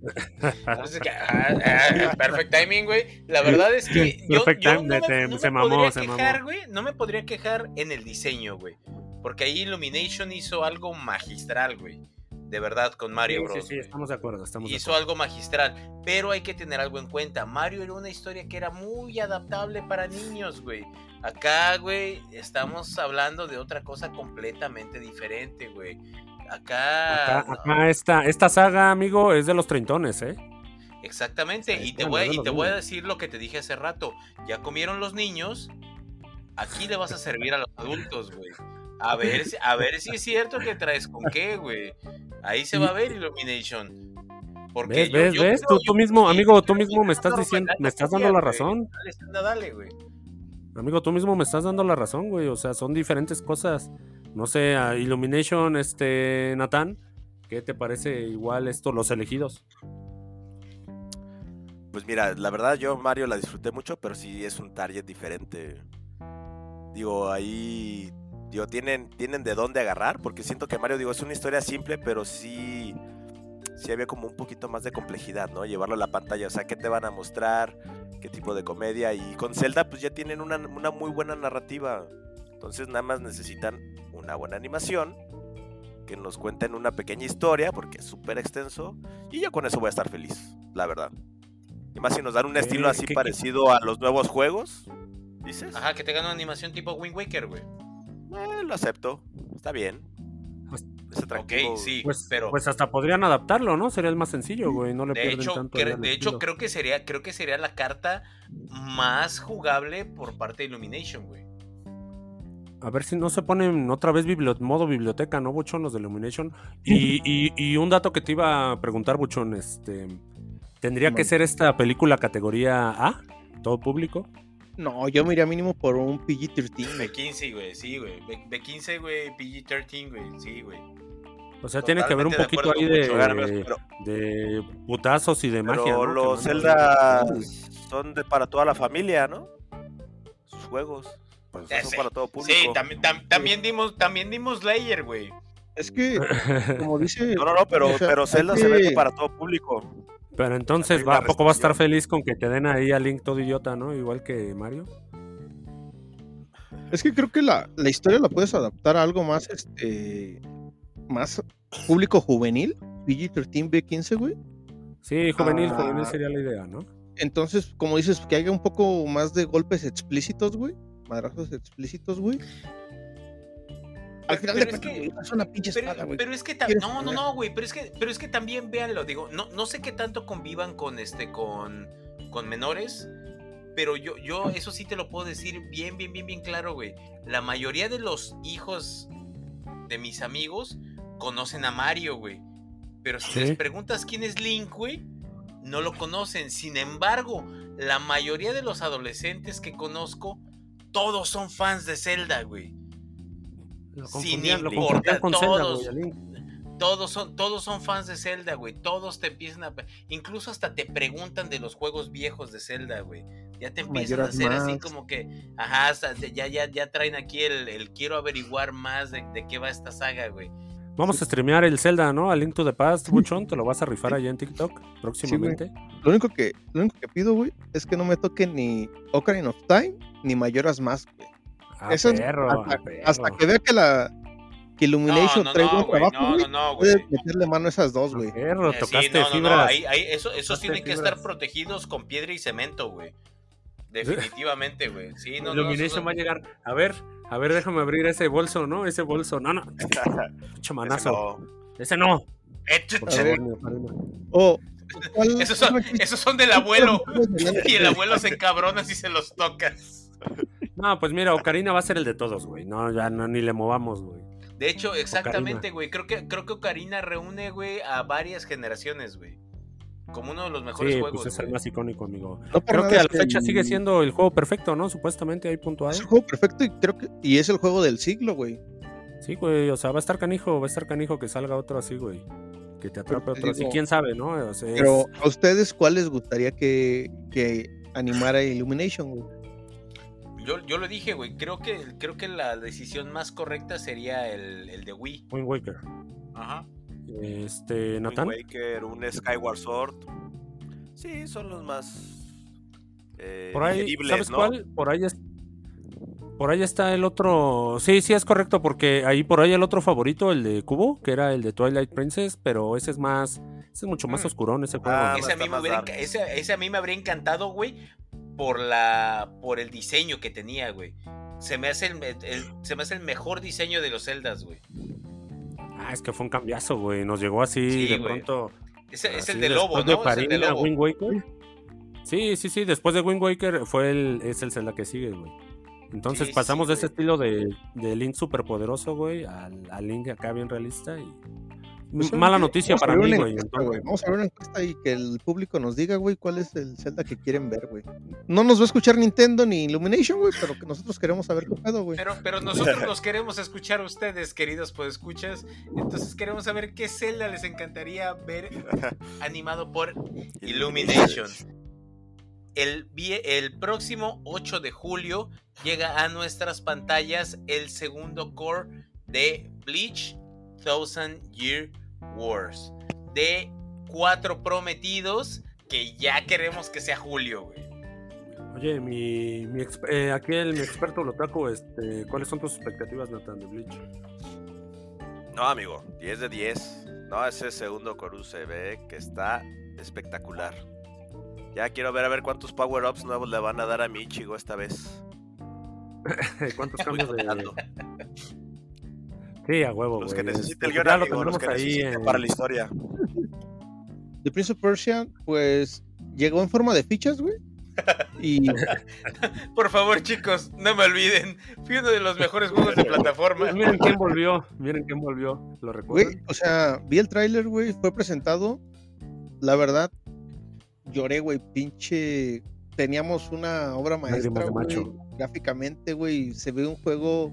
Entonces, ah, ah, perfect timing, güey. La verdad es que yo, Perfect yo no, me, no se me mamó, podría se quejar, mamó. güey. No me podría quejar en el diseño, güey. Porque ahí Illumination hizo algo magistral, güey. De verdad, con Mario Sí, Bros. sí, sí, estamos de acuerdo, estamos de Hizo acuerdo. algo magistral, pero hay que tener algo en cuenta. Mario era una historia que era muy adaptable para niños, güey. Acá, güey, estamos hablando de otra cosa completamente diferente, güey. Acá, Acá, acá esta, esta saga, amigo, es de los treintones, ¿eh? exactamente. Sí, Y te bueno, voy, y te voy a decir lo que te dije hace rato. Ya comieron los niños. Aquí le vas a servir a los adultos, güey. A ver, si- a ver si es cierto que traes con qué, güey. Ahí se va a ver Illumination. Porque ¿Ves, yo- ves, yo ves? creo- Tú, mismo, sí, amigo, tú mismo me estás no, diciendo, me estás dando la razón. Dale, dale, güey. Amigo, tú mismo me estás dando la razón, güey. O sea, son diferentes cosas. No sé, a Illumination, este, Natán, ¿qué te parece igual esto, los elegidos? Pues mira, la verdad yo Mario la disfruté mucho, pero sí es un target diferente. Digo, ahí digo, tienen, tienen de dónde agarrar, porque siento que Mario, digo, es una historia simple, pero sí, sí había como un poquito más de complejidad, ¿no? Llevarlo a la pantalla, o sea, qué te van a mostrar, qué tipo de comedia, y con Zelda pues ya tienen una, una muy buena narrativa, entonces nada más necesitan una buena animación, que nos cuenten una pequeña historia, porque es súper extenso, y yo con eso voy a estar feliz, la verdad. Y más si nos dan un ¿Qué- estilo así qué- qué- parecido a los nuevos juegos, dices, Ajá, que tengan una animación tipo Wind Waker, güey. Eh, lo acepto, está bien. Pues. Ok, sí, Pues, pero pues hasta podrían adaptarlo, ¿no? Sería el más sencillo, güey. No le de pierden hecho, tanto. cre- de hecho creo que sería creo que sería la carta más jugable por parte de Illumination, güey. A ver si no se ponen otra vez bibli- modo biblioteca, ¿no, Buchón? Los de Illumination. Y, y- y un dato que te iba a preguntar, Buchón, este. ¿Tendría que ser esta película categoría A? ¿Todo público? No, yo me iría mínimo por un PG-13. güey. B15, güey, sí, güey. B- B15, güey, PG-13, güey, sí, güey. O sea, tiene que haber un Totalmente de poquito ahí de, pero, de putazos y de pero magia. ¿no? Los. Zelda son de, para toda la familia, ¿no? Sus juegos. Pues, sé. para todo público. Sí, también, tam- también dimos también dimos Layer, güey. Es que, como dice. No, no, no, pero, pero Zelda se vende para todo público. Pero entonces, Hay ¿va, una ¿a poco va a estar feliz con que te den ahí a Link todo idiota, no? Igual que Mario. Es que creo que la, la historia la puedes adaptar a algo más, este, más público juvenil, PG-13, B15, güey. Sí, juvenil, Ah. juvenil sería la idea, ¿no? Entonces, como dices, que haya un poco más de golpes explícitos, güey. Madrazos explícitos, güey. Al final Pero de es cuentas, que- es una pinche Pero, espada, güey. pero es que ta- ¿Quieres no, no, no, güey, pero es que pero es que también véanlo, digo, no no sé qué tanto convivan con este con con menores, pero yo yo eso sí te lo puedo decir bien bien bien bien claro, güey. La mayoría de los hijos de mis amigos conocen a Mario, güey. Pero si Sí. les preguntas quién es Link, güey, no lo conocen. Sin embargo, la mayoría de los adolescentes que conozco todos son fans de Zelda, güey. Lo Sin importar, con Zelda, todos. güey, a Link. Todos son, todos son fans de Zelda, güey. Todos te empiezan a. Incluso hasta te preguntan de los juegos viejos de Zelda, güey. Ya te empiezan a hacer así como que. Ajá, ya, ya, ya traen aquí el, el quiero averiguar más de, de qué va esta saga, güey. Vamos a streamear el Zelda, ¿no? A Link to the Past, Buchón. Te lo vas a rifar allá en TikTok próximamente. Lo único que, lo único que pido, güey, es que no me toque ni Ocarina of Time ni Mayoras Mask, güey. Ah, Eso es perro, hasta, ah, perro. hasta que vea que la que Illumination no, trae no, buen güey, trabajo, no, güey, no, no, güey. meterle mano a esas dos, güey. Perro, Eh, sí, tocaste no, no, no, fibras. ahí- ahí- eso, esos tienen que fibras. estar protegidos con piedra y cemento, güey. Definitivamente, güey. Sí, no, no. Illumination va a llegar. A ver, a ver, déjame abrir ese bolso, ¿no? Ese bolso. No, no. Pinche Ese manazo. no. Ese no. Eh, ch- Por ch- favor, mi padrino. O ¿cuál- Esos son, esos son del abuelo. Y el abuelo se encabrona si se los tocas. No, pues mira, Ocarina va a ser el de todos, güey. No, ya no, ni le movamos, güey. De hecho, exactamente, güey. Creo que, creo que Ocarina reúne, güey, a varias generaciones, güey. Como uno de los mejores Sí, juegos. pues es el güey. más icónico, amigo. No Creo que a la fecha el- sigue siendo el juego perfecto, ¿no? Supuestamente hay puntuado. Es el juego perfecto y creo que y es el juego del siglo, güey. Sí, güey, o sea, va a estar canijo, va a estar canijo que salga otro así, güey. Que te atrape otro así, quién sabe, ¿no? O sea, es- Pero a ustedes cuál les gustaría que, que animara Illumination, güey? Yo, yo lo dije, güey. Creo que, creo que la decisión más correcta sería el, el de Wii. Wind Waker. Ajá. Este, Wind Natán. Waker, un Skyward Sword. Sí, son los más eh, Por ahí, ¿sabes ¿no? cuál? Por ahí es- Por ahí está el otro. Sí, sí, es correcto, porque ahí por ahí el otro favorito, el de Cubo, que era el de Twilight Princess, pero ese es más. Ese es mucho más Mm. oscurón, ese juego. Ah, ese, a mí me hubiera ese, ese a mí me habría encantado, güey, por la por el diseño que tenía, güey. Se me hace el, el- se me hace el mejor diseño de los Zeldas, güey. Ah, es que fue un cambiazo, güey. Nos llegó así Sí, de güey. pronto. Es, es el de Lobo, después de ¿no? Es el de Ocarina, Lobo. Wind Waker. Sí, sí, sí. Después de Wind Waker fue el, es el Zelda que sigue, güey. Entonces Sí, pasamos sí, de ese estilo de, de Link superpoderoso, güey, al, al Link acá bien realista. Y... Pues, ¿saben Mala qué? noticia para mí, güey. Vamos a ver una encuesta y que el público nos diga, güey, cuál es el Zelda que quieren ver, güey. No nos va a escuchar Nintendo ni Illumination, güey, pero que nosotros queremos saber qué pedo, güey. Pero, pero nosotros los queremos escuchar a ustedes, queridos escuchas Entonces queremos saber qué Zelda les encantaría ver animado por Illumination. El, el próximo 8 de julio llega a nuestras pantallas el segundo core de Bleach Thousand Year Wars. De cuatro prometidos que ya queremos que sea julio, güey. Oye, mi, mi eh, aquí el mi experto Lotaco, este, ¿cuáles son tus expectativas, Nathan, de Bleach? No, amigo, 10 de 10. No, ese segundo Coru se ve que está espectacular. Ya quiero ver a ver cuántos power-ups nuevos le van a dar a Michigo esta vez. ¿Cuántos cambios de...? Sí, a huevo, Los güey. que necesite el guion, ya lo amigo, los que ahí para la historia. The Prince of Persia, pues, llegó en forma de fichas, güey. Y Por favor, chicos, no me olviden. Fui uno de los mejores juegos de plataforma. Pues miren quién volvió, miren quién volvió. ¿Lo recuerdan? Güey, o sea, vi el tráiler, güey, fue presentado. La verdad, lloré, güey, pinche. Teníamos una obra maestra, güey, gráficamente, güey. Se ve un juego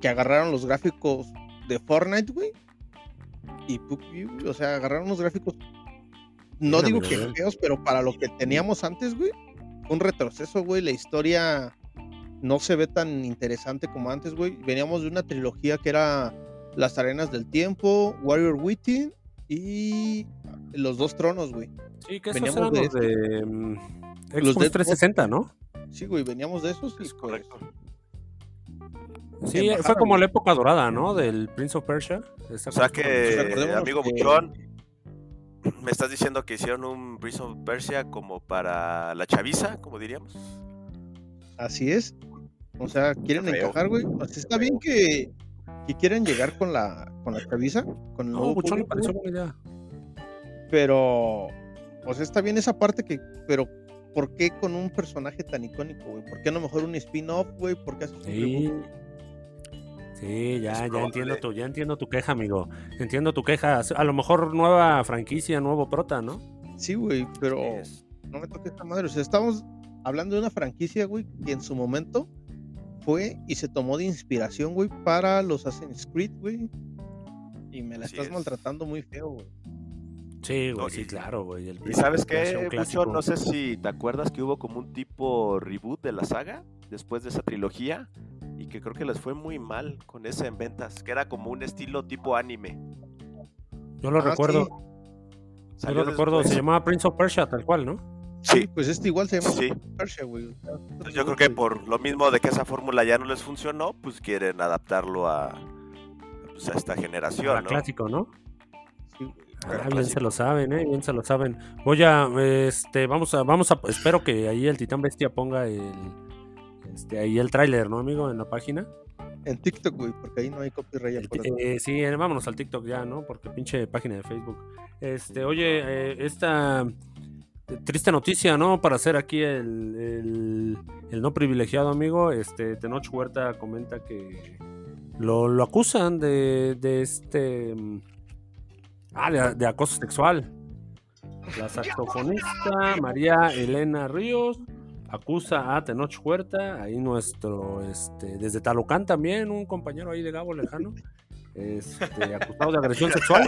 que agarraron los gráficos de Fortnite, güey. Y, pu- y, güey, o sea, agarraron los gráficos. No digo que feos, pero para lo que teníamos antes, güey, fue un retroceso, güey. La historia no se ve tan interesante como antes, güey. Veníamos de una trilogía que era Las Arenas del Tiempo, Warrior Within y Los Dos Tronos, güey. Sí, que esos veníamos eran de los de... mm, Los de 360, ¿no? Sí, güey, veníamos de esos. y, Es pues, correcto. Sí, fue como la época dorada, ¿no? Del Prince of Persia. O sea que, recordémonos amigo que- Buchón, me estás diciendo que hicieron un Prince of Persia como para la chaviza, como diríamos. Así es. O sea, quieren encajar, güey. O sea, está bien que, que quieran llegar con la con la chaviza, con el No, Buchón me pareció buena idea. pero o sea, está bien esa parte que pero ¿por qué con un personaje tan icónico, güey? ¿Por qué no mejor un spin-off, güey? ¿Por qué haces un Sí. reboot? Sí, ya, ya entiendo tu, ya entiendo tu queja, amigo. Entiendo tu queja. A lo mejor nueva franquicia, nuevo prota, ¿no? Sí, güey, pero Es- no me toques esta madre. O sea, estamos hablando de una franquicia, güey, que en su momento fue y se tomó de inspiración, güey, para los Assassin's Creed, güey. Y me la Así estás es. maltratando muy feo, güey. Sí, güey, No, sí, y- claro, güey. el ¿Y sabes qué. Buchón? No sé si te acuerdas que hubo como un tipo reboot de la saga después de esa trilogía y que creo que les fue muy mal con ese en ventas, que era como un estilo tipo anime. Yo lo Ah, recuerdo, sí. yo lo recuerdo, se llamaba Prince of Persia, tal cual, ¿no? Sí, Pues este igual se llama sí. Persia, güey. Entonces yo creo que por lo mismo de que esa fórmula ya no les funcionó, pues quieren adaptarlo a, pues, a esta Era generación, ¿no? clásico, ¿no? Sí. Ah, bien se lo saben, eh, bien se lo saben. Voy a, este, vamos a, vamos a, espero que ahí el Titán Bestia ponga el, este, ahí el tráiler, ¿no, amigo? En la página. En TikTok, güey, porque ahí no hay copyright. Eh, sí, vámonos al TikTok ya, ¿no? Porque pinche página de Facebook. Este, oye, eh, esta triste noticia, ¿no? Para hacer aquí el, el, el no privilegiado, amigo. Este, Tenoch Huerta comenta que lo, lo acusan de, de este. mm, Ah, de, de acoso sexual. La saxofonista María Elena Ríos acusa a Tenoch Huerta, ahí nuestro, este, desde Talocán también, un compañero ahí de Gabo Lejano, este, acusado de agresión sexual.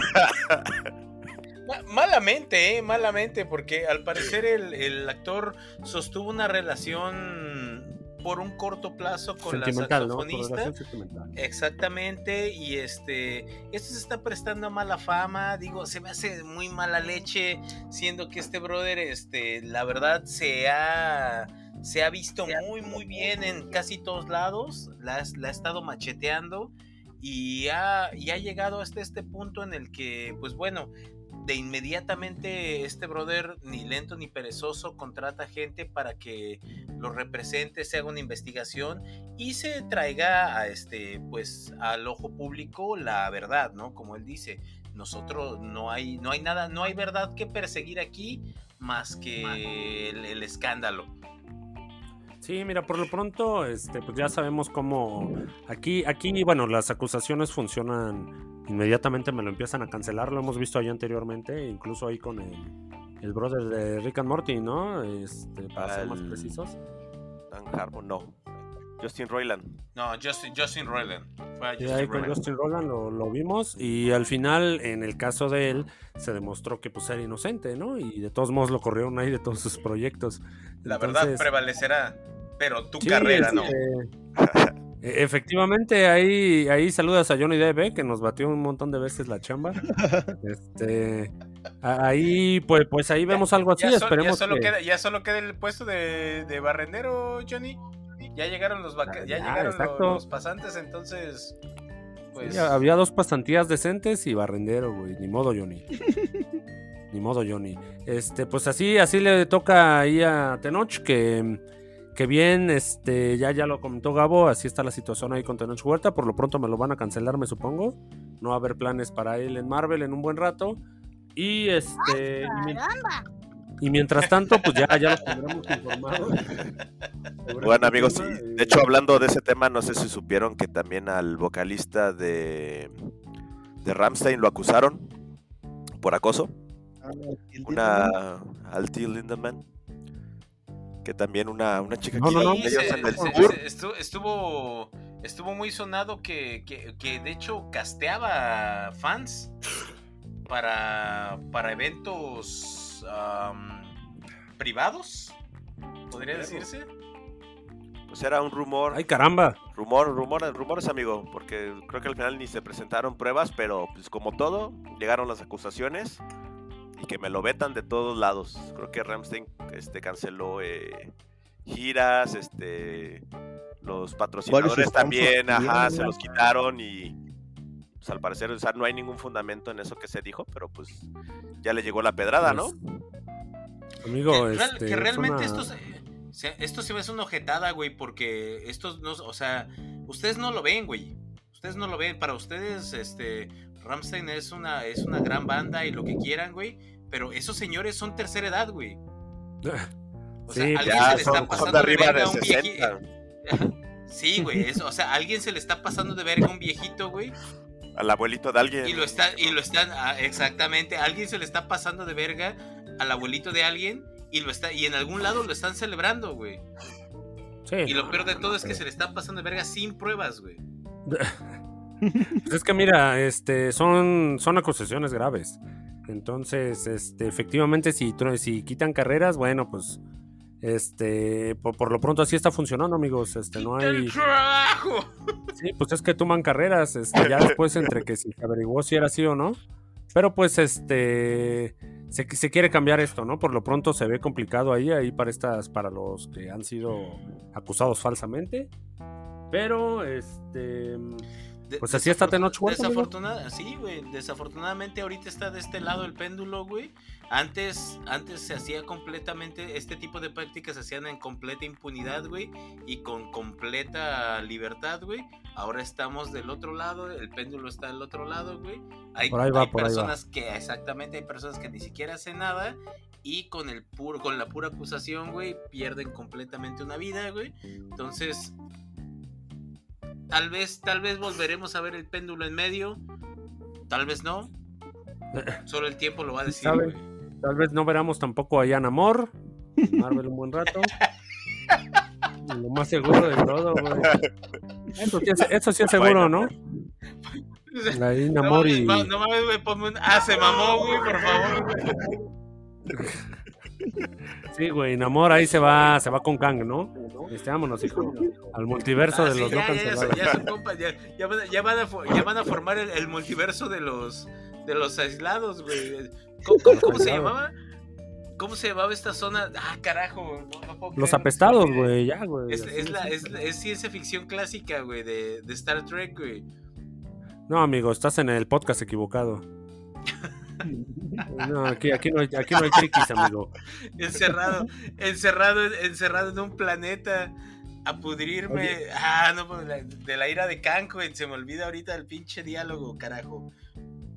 Ma- Malamente, eh, malamente, porque al parecer el, el actor sostuvo una relación por un corto plazo con la saxofonista. sentimental. Exactamente, y este, esto se está prestando a mala fama, digo, se me hace muy mala leche, siendo que este brother, este, la verdad se ha, se ha visto muy, muy bien en casi todos lados, la, has- la ha estado macheteando y ha, y ha llegado hasta este punto en el que, pues bueno, de inmediatamente este brother, ni lento ni perezoso, contrata gente para que lo represente, se haga una investigación y se traiga a este, pues, al ojo público la verdad, ¿no? Como él dice, nosotros no hay, no hay nada, no hay verdad que perseguir aquí más que el, el escándalo. Sí, mira, por lo pronto, este, pues ya sabemos cómo aquí, aquí, bueno, las acusaciones funcionan inmediatamente, me lo empiezan a cancelar, lo hemos visto ahí anteriormente, incluso ahí con el, el brother de Rick and Morty, ¿no? Este, para ser más precisos. Dan Harmon, no. Justin Roiland. No, Justin, Justin Roiland. Fue a Y Justin ahí con Roiland. Justin Roland lo, lo vimos y al final, en el caso de él, se demostró que pues era inocente, ¿no? Y de todos modos lo corrieron ahí de todos sus proyectos. La verdad prevalecerá, pero tu sí, carrera no. este, e- Efectivamente, ahí, ahí saludas a Johnny Depp, ¿eh? que nos batió un montón de veces la chamba. Este, ahí, pues, pues ahí vemos algo así, ya, so- esperemos ya solo que- queda, ya solo queda el puesto de, de barrendero, Johnny. Ya llegaron los vaca- ya, Ya, llegaron los pasantes, entonces pues Sí, había dos pasantías decentes y barrendero, güey. Ni modo, Johnny. Ni modo, Johnny. Este, pues así, así le toca ahí a Tenoch, que, que bien, este, ya, ya lo comentó Gabo, así está la situación ahí con Tenoch Huerta. Por lo pronto me lo van a cancelar, me supongo. No va a haber planes para él en Marvel en un buen rato. Y este. y. Y mientras tanto, pues ya, ya los tendremos informados. Bueno, amigos, tema, y eh, de hecho, hablando de ese tema, no sé si supieron que también al vocalista de, de Ramstein lo acusaron por acoso. Ah, Una al Till Lindemann. Que también una, una chica No, aquí no, no. Ellos se- en el se- estuvo, estuvo muy sonado que, que- que de hecho casteaba fans para, para eventos privados, podría decirse. Pues era un rumor. Ay, caramba. Rumor, rumor, rumores, amigo, porque creo que al final ni se presentaron pruebas, pero pues como todo, llegaron las acusaciones y que me lo vetan de todos lados. Creo que Ramstein este, canceló eh, giras, este, los patrocinadores también, ajá, se los quitaron y pues al parecer o sea, no hay ningún fundamento en eso que se dijo, pero pues ya le llegó la pedrada, ¿no? Amigo, que, este, que es realmente una- esto, se- se- esto se me hace una ojetada, güey, porque estos no, o sea, ustedes no lo ven, güey. Ustedes no lo ven. Para ustedes, este, Ramstein es una, es una gran banda y lo que quieran, güey. Pero esos señores son tercera edad, güey. O sea, Sí, alguien Ya se le son, está son pasando de verga de a un 60. viejito. Sí, güey, eso, o sea, alguien se le está pasando de verga a un viejito, güey, Al abuelito de alguien. y lo está, y lo están, ah, exactamente, alguien se le está pasando de verga al abuelito de alguien y lo está, y en algún lado lo están celebrando, güey. Sí, Y lo no, peor de todo no, es que pero- se le está pasando de verga sin pruebas, güey. Pues es que mira, este, son, son acusaciones graves. Entonces, este, efectivamente, si, si quitan carreras, bueno, pues, este, por, por lo pronto así está funcionando, amigos. Este, no hay. ¡El trabajo! Sí, pues es que toman carreras, este, ya después entre que se averiguó si era así o no. Pero pues, este, se, se quiere cambiar esto, ¿no? Por lo pronto se ve complicado ahí, ahí para estas, para los que han sido acusados falsamente. Pero, este. De- Pues así está Tenoch. Desafortunada, sí, güey. Desafortunadamente ahorita está de este lado el péndulo, güey. Antes, antes se hacía completamente, este tipo de prácticas se hacían en completa impunidad, güey. Y con completa libertad, güey. Ahora estamos del otro lado, el péndulo está del otro lado, güey. Hay, Por ahí va, hay por ahí va. personas que, exactamente, hay personas que ni siquiera hacen nada. Y con el puro, con la pura acusación, güey, pierden completamente una vida, güey. Entonces, tal vez, tal vez volveremos a ver el péndulo en medio. Tal vez no. Solo el tiempo lo va a decir. Tal vez no veramos tampoco a Jan Amor. Marvel un buen rato. Lo más seguro de todo, güey. Eso sí es, eso sí es seguro, ¿no? No Namor mames, y. no mames, güey, ponme un... Ah, se mamó, güey, por favor. güey. Sí, güey, Namor ahí se va, se va con Kang, ¿no? Este, vámonos, hijo. Al multiverso Ah, de sí, los no ya, ya, ya, cancelados. ya son compas, ya, ya van, a- ya van formar el, el multiverso de los, de los aislados, güey. ¿Cómo, cómo- cómo se llamaba? ¿Cómo se llamaba esta zona? Ah, carajo. no- no Los apestados, güey, ya, güey. Es, así es, la, es. es, es ciencia ficción clásica, güey, de, de Star Trek, güey. No, amigo, estás en el podcast equivocado. No, aquí, aquí, no, hay, aquí no hay triquis, amigo. Encerrado, encerrado, encerrado en un planeta a pudrirme. Ah, no, pues, la- de la ira de güey. Se me olvida ahorita el pinche diálogo, carajo.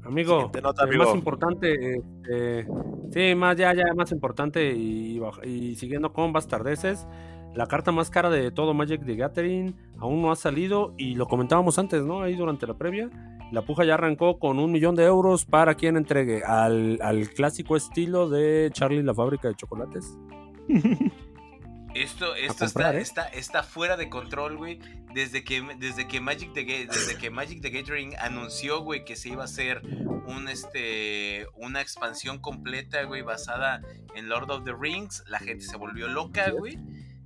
Amigo, nota, eh, amigo. más importante, este, sí, más ya, ya más importante y siguiendo con bastardeces, la carta más cara de todo Magic the Gathering aún no ha salido y lo comentábamos antes, ¿no? Ahí durante la previa, la puja ya arrancó con un millón de euros para quien entregue al, al clásico estilo de Charlie la fábrica de chocolates. Esto, esto comprar, está, ¿eh? está, está fuera de control, güey. Desde que, desde que Magic the Ga- desde que Magic the Gathering anunció, güey, que se iba a hacer un este una expansión completa, güey, basada en Lord of the Rings, la gente se volvió loca, güey.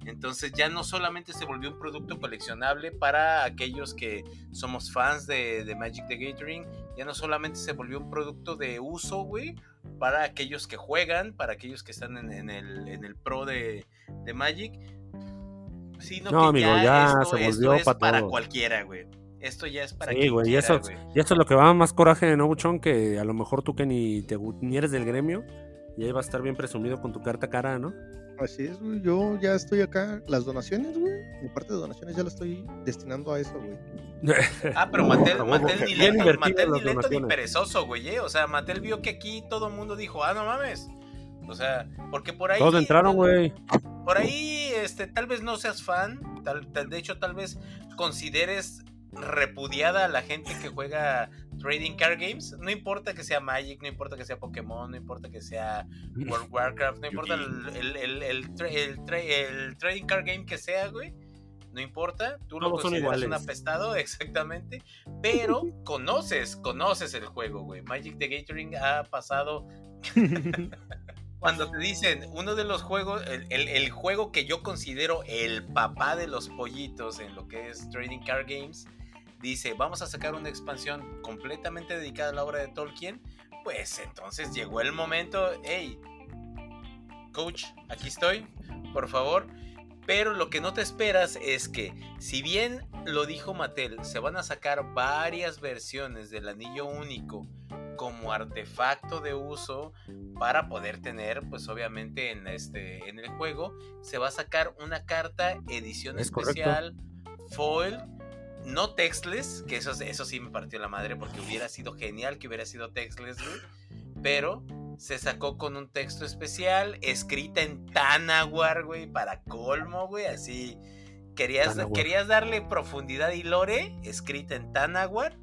Entonces ya no solamente se volvió un producto coleccionable para aquellos que somos fans de, de Magic the Gathering, ya no solamente se volvió un producto de uso, güey, para aquellos que juegan, para aquellos que están en, en el, en el pro de, de Magic, sino No, que amigo, ya, ya esto, se esto volvió es pa' para cualquiera, güey. Esto ya es para Sí, güey, y eso, y eso es lo que va más coraje, ¿no, Buchón? Que a lo mejor tú que ni, te, ni eres del gremio y ahí va a estar bien presumido con tu carta cara, ¿no? Así es, güey. Yo ya estoy acá. Las donaciones, güey. Mi parte de donaciones ya la estoy destinando a eso, güey. Ah, pero huevo. Mattel ni lento, Mattel ni lento ni perezoso, güey, eh. O sea, Mattel vio que aquí todo el mundo dijo, ah, no mames. O sea, porque por ahí. Todos entraron, güey. Por ahí, este, tal vez no seas fan. Tal, tal- de hecho, tal vez consideres repudiada a la gente que juega Trading Card Games. No importa que sea Magic, no importa que sea Pokémon, no importa que sea World of Warcraft, no importa el, el, el, el tra- el tra- el Trading Card Game que sea, güey. No importa, tú lo consideras un apestado, exactamente. Pero conoces, conoces el juego, güey. Magic the Gathering ha pasado cuando te dicen uno de los juegos, el, el- el juego que yo considero el papá de los pollitos en lo que es Trading Card Games, dice, vamos a sacar una expansión completamente dedicada a la obra de Tolkien, pues entonces llegó el momento, hey, coach, aquí estoy, por favor. Pero lo que no te esperas es que, si bien lo dijo Mattel, se van a sacar varias versiones del anillo único como artefacto de uso para poder tener, pues obviamente en este en el juego se va a sacar una carta edición Es correcto. especial foil no textless, que eso, eso sí me partió la madre porque hubiera sido genial que hubiera sido textless, güey, pero se sacó con un texto especial, escrita en Tanawar, güey, para colmo, güey, así. Querías, querías darle profundidad y lore, escrita en Tanawar,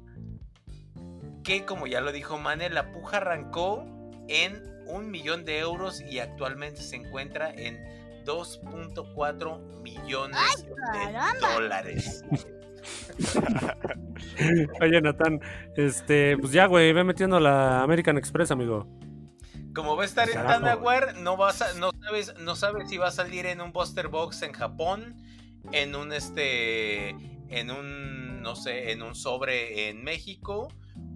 que como ya lo dijo Mane, la puja arrancó en un millón de euros y actualmente se encuentra en 2.4 millones de dólares. Oye, Natán, este, pues ya, güey, ve metiendo la American Express, amigo. Como va a estar en Carajo. Tanawar, no vas a- no sabes, no sabes si va a salir en un Buster Box en Japón, en un este, en un, no sé, en un sobre en México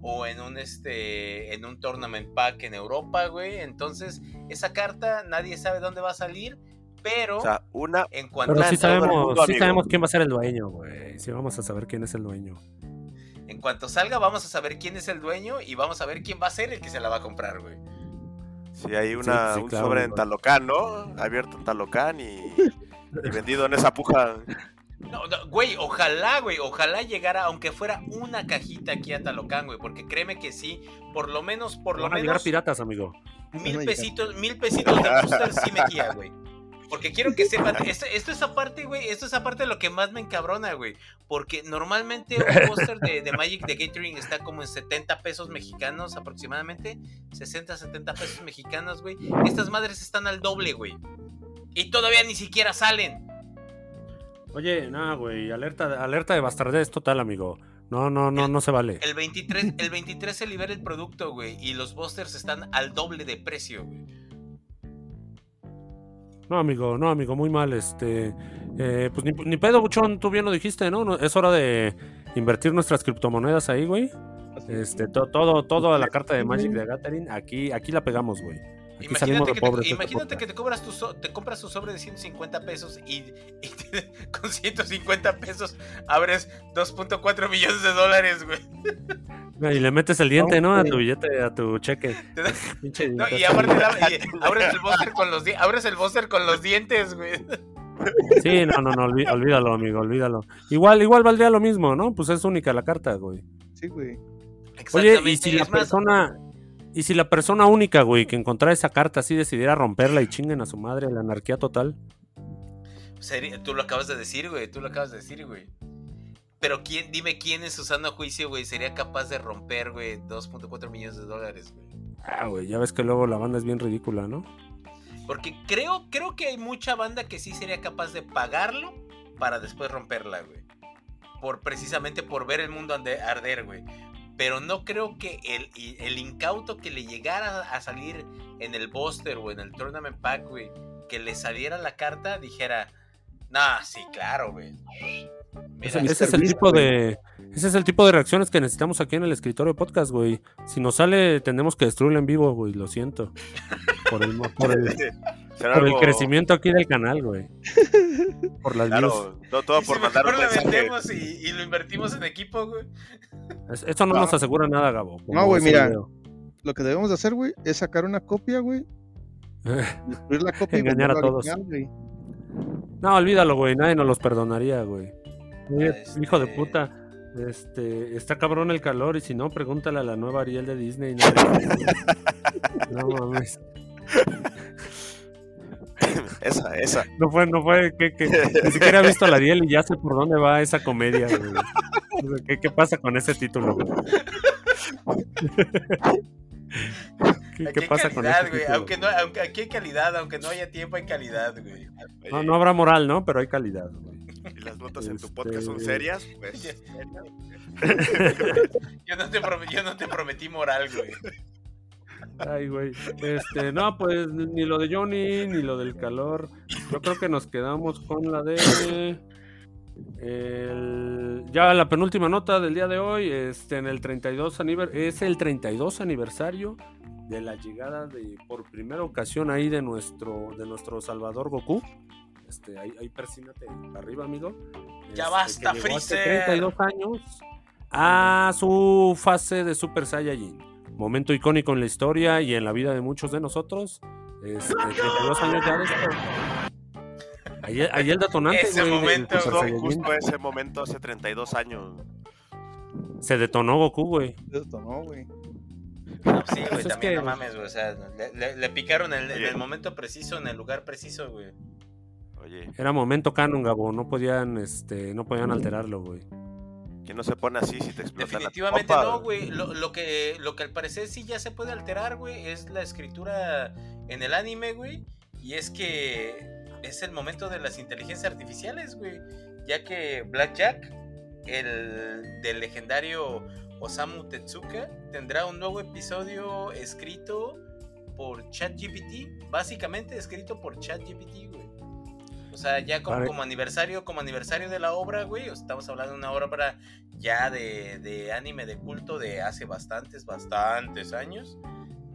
o en un este, en un tournament pack en Europa, güey. Entonces esa carta nadie sabe dónde va a salir, pero O sea, una, en cuanto Pero a sí sabemos, mundo, sí amigo. sabemos quién va a ser el dueño, güey. Sí vamos a saber quién es el dueño. En cuanto salga, vamos a saber quién es el dueño y vamos a ver quién va a ser el que se la va a comprar, güey. Sí, hay una, sí, un claro, sobre en. Talocán, ¿no? Abierto en Talocán y, y vendido en esa puja. No, no, güey, ojalá, güey, ojalá llegara, aunque fuera una cajita aquí a Talocán, güey, porque créeme que sí, por lo menos, por lo Van a llegar menos, piratas, amigo. Mil pesitos, mil pesitos de booster sí metía, güey. Porque quiero que sepan, esto, esto es aparte, güey, esto es aparte de lo que más me encabrona, güey. Porque normalmente un póster de, de Magic de Gathering está como en 70 pesos mexicanos aproximadamente. 60, 70 pesos mexicanos, güey. Estas madres están al doble, güey. Y todavía ni siquiera salen. Oye, no, güey, alerta, alerta de bastardez total, amigo. No, no, no, no se vale. El 23, el 23 se libera el producto, güey. Y los busters están al doble de precio, güey. No, amigo, no, amigo, muy mal. Este, eh, pues ni, ni pedo, Buchón, tú bien lo dijiste, ¿no? No, Es hora de invertir nuestras criptomonedas ahí, güey. Este, to- todo, todo a la carta de Magic de Gathering, aquí, aquí la pegamos, güey. Aquí salimos Imagínate, de que, pobres. te, de este imagínate que te, cobras tu so- te compras tu sobre de 150 pesos y, y te- con 150 pesos abres 2.4 millones de dólares, güey. Y le metes el diente, No, ¿no? A tu billete, a tu cheque. No, y aparte abres el booster con los abres el booster con los dientes, güey. Sí, no, no, no, olví- olvídalo, amigo, olvídalo. Igual, igual valdría lo mismo, ¿no? Pues es única la carta, güey. Sí, güey. Oye, y si la persona, y si la persona única, güey, que encontrara esa carta así decidiera romperla y chinguen a su madre, la anarquía total. sería- tú lo acabas de decir, güey, tú lo acabas de decir, güey. Pero quién, dime quién en su sano juicio, güey, sería capaz de romper, güey, 2.4 millones de dólares, güey. Ah, güey, ya ves que luego la banda es bien ridícula, ¿no? Porque creo, creo que hay mucha banda que sí sería capaz de pagarlo para después romperla, güey. Por, precisamente por ver el mundo arder, güey. Pero no creo que el, el incauto que le llegara a salir en el booster o en el tournament pack, güey, que le saliera la carta, dijera, nah, sí, claro, güey. Mira, Ese, ese es el tipo de, ese es el tipo de reacciones que necesitamos aquí en el escritorio podcast, güey. Si nos sale, tenemos que destruirlo en vivo, güey, lo siento. Por el, por el, Será por el algo- crecimiento aquí del canal, güey. Por las views. Claro, todo, todo y si por mandar un mensaje. vendemos y, y lo invertimos en equipo, güey. Es- Esto no No. nos asegura nada, Gabo. No, güey, mira. video. Lo que debemos de hacer, güey, es sacar una copia, güey. Destruir la copia y Engañar a volverla todos. original, güey. No, olvídalo, güey. Nadie nos los perdonaría, güey. Este- Hijo de puta. Este, está cabrón el calor y si no, pregúntale a la nueva Ariel de Disney. No, no mames. Esa, esa. No fue, no fue, que, que- ni siquiera he visto a la Ariel y ya sé por dónde va esa comedia, güey. ¿Qué, qué pasa con ese título, güey? ¿Qué, Aquí qué hay pasa con güey. título? Aunque no, aunque aquí hay calidad, aunque no haya tiempo, hay calidad, güey. No, no habrá moral, ¿no? Pero hay calidad, güey. Y las notas en tu Este- podcast son serias, pues. Yo no te, yo no te prometí moral, güey. Ay, güey. Este, no, pues ni lo de Johnny, ni lo del calor. Yo creo que nos quedamos con la de. el- ya la penúltima nota del día de hoy. Este, en el 32 aniver- es el 32 aniversario de la llegada de por primera ocasión ahí de nuestro de nuestro Salvador Goku. Este, ahí, ahí persínate arriba, amigo. Ya Este, basta, Freezer. 32 años a su fase de Super Saiyajin. Momento icónico en la historia y en la vida de muchos de nosotros. Este, 32 años ya de esto. Ahí, ahí el detonante, Ese güey, momento, Justo, Saiyajin. justo ese momento hace 32 años. Se detonó Goku, güey. Esto no, güey. No, sí, güey, Pues es también que- no mames, güey. O sea, le, le- le picaron en, el momento preciso, en el lugar preciso, güey. Oye, Era momento canon, Gabo. No podían, este, no podían alterarlo, güey. ¿quién no se pone así si te explota Definitivamente la no, güey. Lo, lo que, lo que al parecer sí ya se puede alterar, güey, es la escritura en el anime, güey. Y es que es el momento de las inteligencias artificiales, güey. Ya que Blackjack, el del legendario Osamu Tezuka, tendrá un nuevo episodio escrito por ChatGPT. Básicamente escrito por ChatGPT, güey. O sea, ya como, como aniversario, como aniversario de la obra, güey. o sea, Estamos hablando de una obra ya de, de anime de culto de hace bastantes, bastantes años.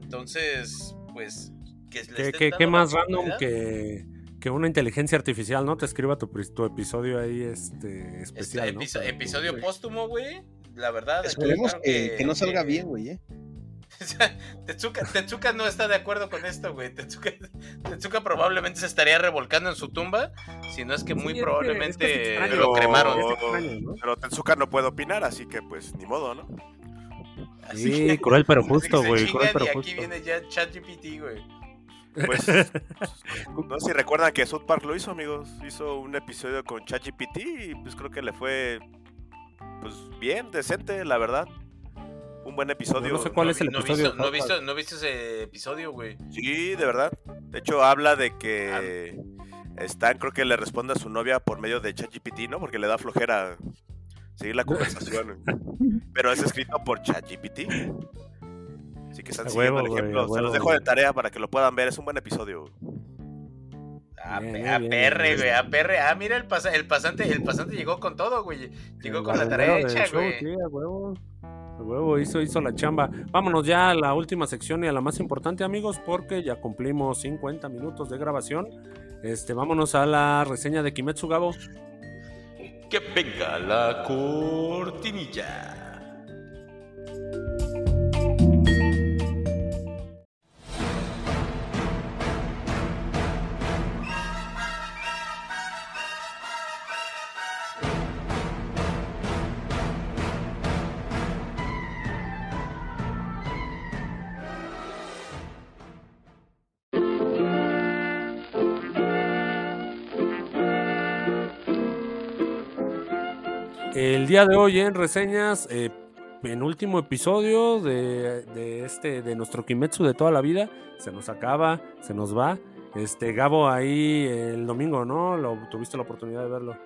Entonces, pues, que le ¿Qué, qué- más random que, que una inteligencia artificial, ¿no? Te escriba tu, tu episodio ahí, este, Este especial, ¿no? episodio póstumo, güey, la verdad. Esperemos creo que, que no salga que- bien, güey, ¿eh? Tetsuka, Tetsuka no está de acuerdo con esto, güey. Tetsuka, Tetsuka probablemente se estaría revolcando en su tumba, si no es que muy probablemente es que es extraño. lo cremaron. Es extraño, ¿no? Pero Tensuka no puede opinar, así que pues ni modo, ¿no? Así Sí, que- cruel pero justo, güey. Cruel pero y aquí viene ya ChatGPT, güey. Pues no sé si recuerdan que South Park lo hizo, amigos. Hizo un episodio con ChatGPT y pues creo que le fue pues bien, decente, la verdad. Un buen episodio. No sé cuál no, es el no episodio. Visto, no, he visto, no he visto ese episodio, güey. Sí, de verdad. De hecho, habla de que Stan creo que le responde a su novia por medio de ChatGPT, ¿no? Porque le da flojera seguir la conversación. Pero es escrito por ChatGPT. Así que están siguiendo huevo, el ejemplo. Se los dejo de tarea para que lo puedan ver. Es un buen episodio. A, perre, güey, a perre. Ah, mira, el, pasa- el pasante, el pasante llegó con todo, güey. Llegó con la tarea hecha, güey. Huevo, hizo, hizo la chamba. Vámonos ya a la última sección y a la más importante, amigos, porque ya cumplimos 50 minutos de grabación. Este, vámonos a la reseña de Kimetsu Gabo. Que venga la cortinilla. El día de hoy en reseñas, eh, penúltimo episodio de, este de nuestro Kimetsu de toda la vida. Se nos acaba, se nos va. Este Gabo ahí el domingo, ¿no? Lo, tuviste la oportunidad de verlo.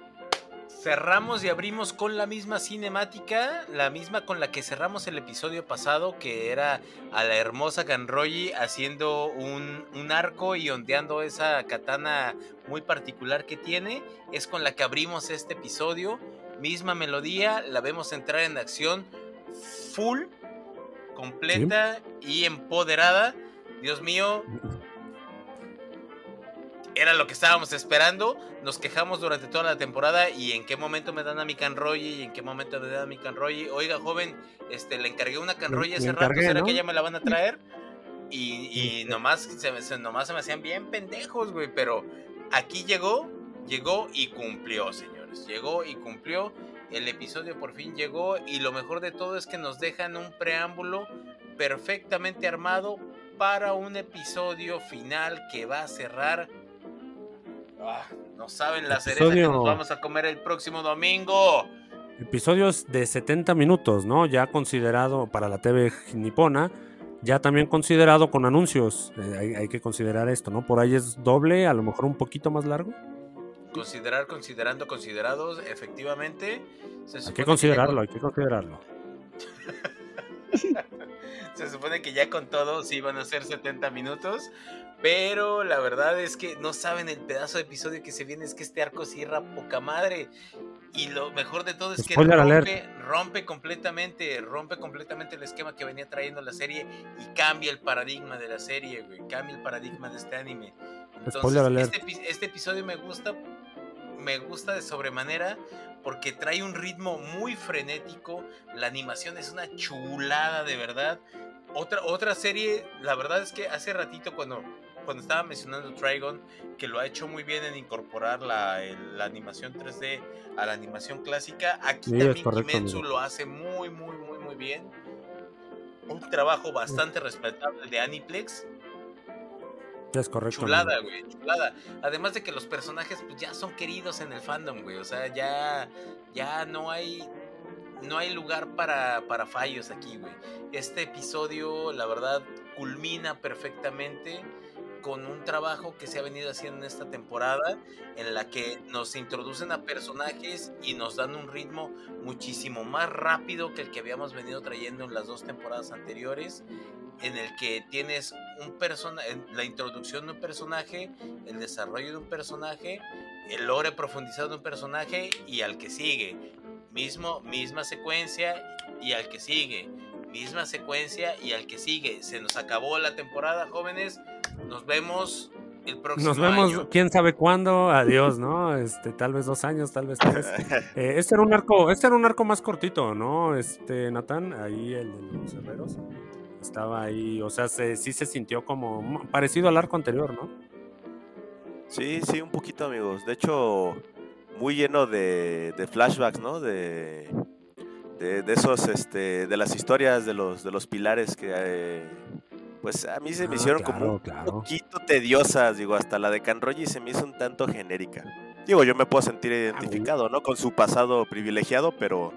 Cerramos y abrimos con la misma cinemática, la misma con la que cerramos el episodio pasado, que era a la hermosa Ganroyi haciendo un arco y ondeando esa katana muy particular que tiene. Es con la que abrimos este episodio. Misma melodía, la vemos entrar en acción full, completa y empoderada. Dios mío, era lo que estábamos esperando. Nos quejamos durante toda la temporada y en qué momento me dan a mi Canroy y en qué momento me dan a mi Canroy. Oiga, joven, este, le encargué una Canroy Le- hace rato, ¿será ¿no? que ya me la van a traer? Y, y nomás, se, nomás se me hacían bien pendejos, güey, pero aquí llegó, llegó y cumplió, señores. Llegó y cumplió. El episodio por fin llegó y lo mejor de todo es que nos dejan un preámbulo perfectamente armado para un episodio final que va a cerrar. Ah, no saben la cereza que nos vamos a comer el próximo domingo. Episodios de 70 minutos, ¿no? Ya considerado para la TV nipona, ya también considerado con anuncios. Eh, hay, hay que considerar esto, ¿no? Por ahí es doble, a lo mejor un poquito más largo. Considerar, considerando, considerados, efectivamente. se Hay que ya considerarlo, con- hay que considerarlo. Se supone que ya con todo sí van a ser 70 minutos. Pero la verdad es que no saben el pedazo de episodio que se viene. Es que este arco cierra poca madre. Y lo mejor de todo es que rompe, rompe completamente, rompe completamente el esquema que venía trayendo la serie y cambia el paradigma de la serie, güey. Cambia el paradigma de este anime. Entonces, este, este episodio me gusta, me gusta de sobremanera porque trae un ritmo muy frenético. La animación es una chulada, de verdad. Otra, otra serie, la verdad es que hace ratito cuando, cuando estaba mencionando Trigon, que lo ha hecho muy bien en incorporar la, el- la animación 3D a la animación clásica, aquí Sí, también Kimetsu lo hace muy, muy, muy, muy bien. Un trabajo bastante respetable de Aniplex. Es correcto. Chulada, güey, chulada. Además de que los personajes pues ya son queridos en el fandom, güey. O sea, ya, ya no hay, no hay lugar para, para fallos aquí, güey. Este episodio, la verdad, culmina perfectamente con un trabajo que se ha venido haciendo en esta temporada, en la que nos introducen a personajes y nos dan un ritmo muchísimo más rápido que el que habíamos venido trayendo en las dos temporadas anteriores en el que tienes un personaje, la introducción de un personaje, el desarrollo de un personaje, el lore profundizado de un personaje y al que sigue. Mismo, misma secuencia y al que sigue. Misma secuencia y al que sigue. Se nos acabó la temporada, jóvenes. Nos vemos el próximo Nos vemos, año. quién sabe cuándo, adiós, ¿no? Este, tal vez dos años, tal vez tres. Eh, este era un arco, este era un arco más cortito, ¿no? Este, Natán, ahí el de los herreros. Estaba ahí, o sea, se- sí se sintió como parecido al arco anterior, ¿no? Sí, sí, un poquito, amigos. De hecho, muy lleno de, de flashbacks, ¿no? De, de, de esos, este, de las historias de los, de los pilares que, eh, pues a mí se me Ah, hicieron claro, como un claro. poquito tediosas, digo, hasta la de Canroji se me hizo un tanto genérica. Digo, yo me puedo sentir identificado, ¿no? Con su pasado privilegiado, pero,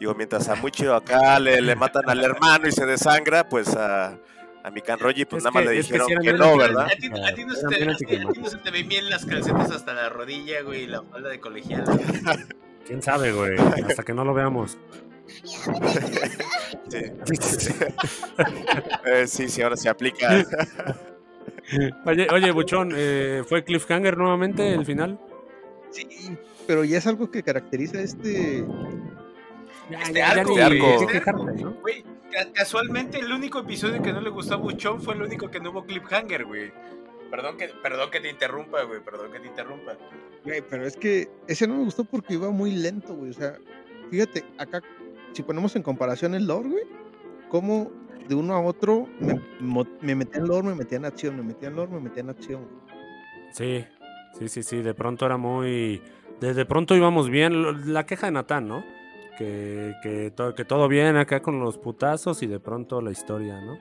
digo, mientras a Mucho acá le, le matan al hermano y se desangra, pues a, a mi Canroji, pues Es nada más que- le es que dijeron que no, ¿verdad? A ti, a ti no se Eran te, bien a ti- a ti no anticlimáticos. se te ven bien las calcetas hasta la rodilla, güey, y la falda de colegial. ¿Quién sabe, güey? Hasta que no lo veamos. Sí. Eh, sí, sí, ahora se aplica. Oye, oye, Buchón, eh, ¿fue Cliffhanger nuevamente el final? Sí, pero ya es algo que caracteriza este. Este arco, güey, este ca- casualmente el único episodio que no le gustó a Buchón fue el único que no hubo cliffhanger, güey. Perdón que, perdón que te interrumpa, güey, perdón que te interrumpa. Güey, pero es que ese no me gustó porque iba muy lento, güey. O sea, fíjate, acá, si ponemos en comparación el lore, güey, como de uno a otro me, me metía en lore, me metía en acción, me metía en lore, me metía en acción. Sí, sí, sí, sí, de pronto era muy... De, de pronto íbamos bien, la queja de Natán, ¿no? Que, que, to- que todo bien acá con los putazos y de pronto la historia, ¿no?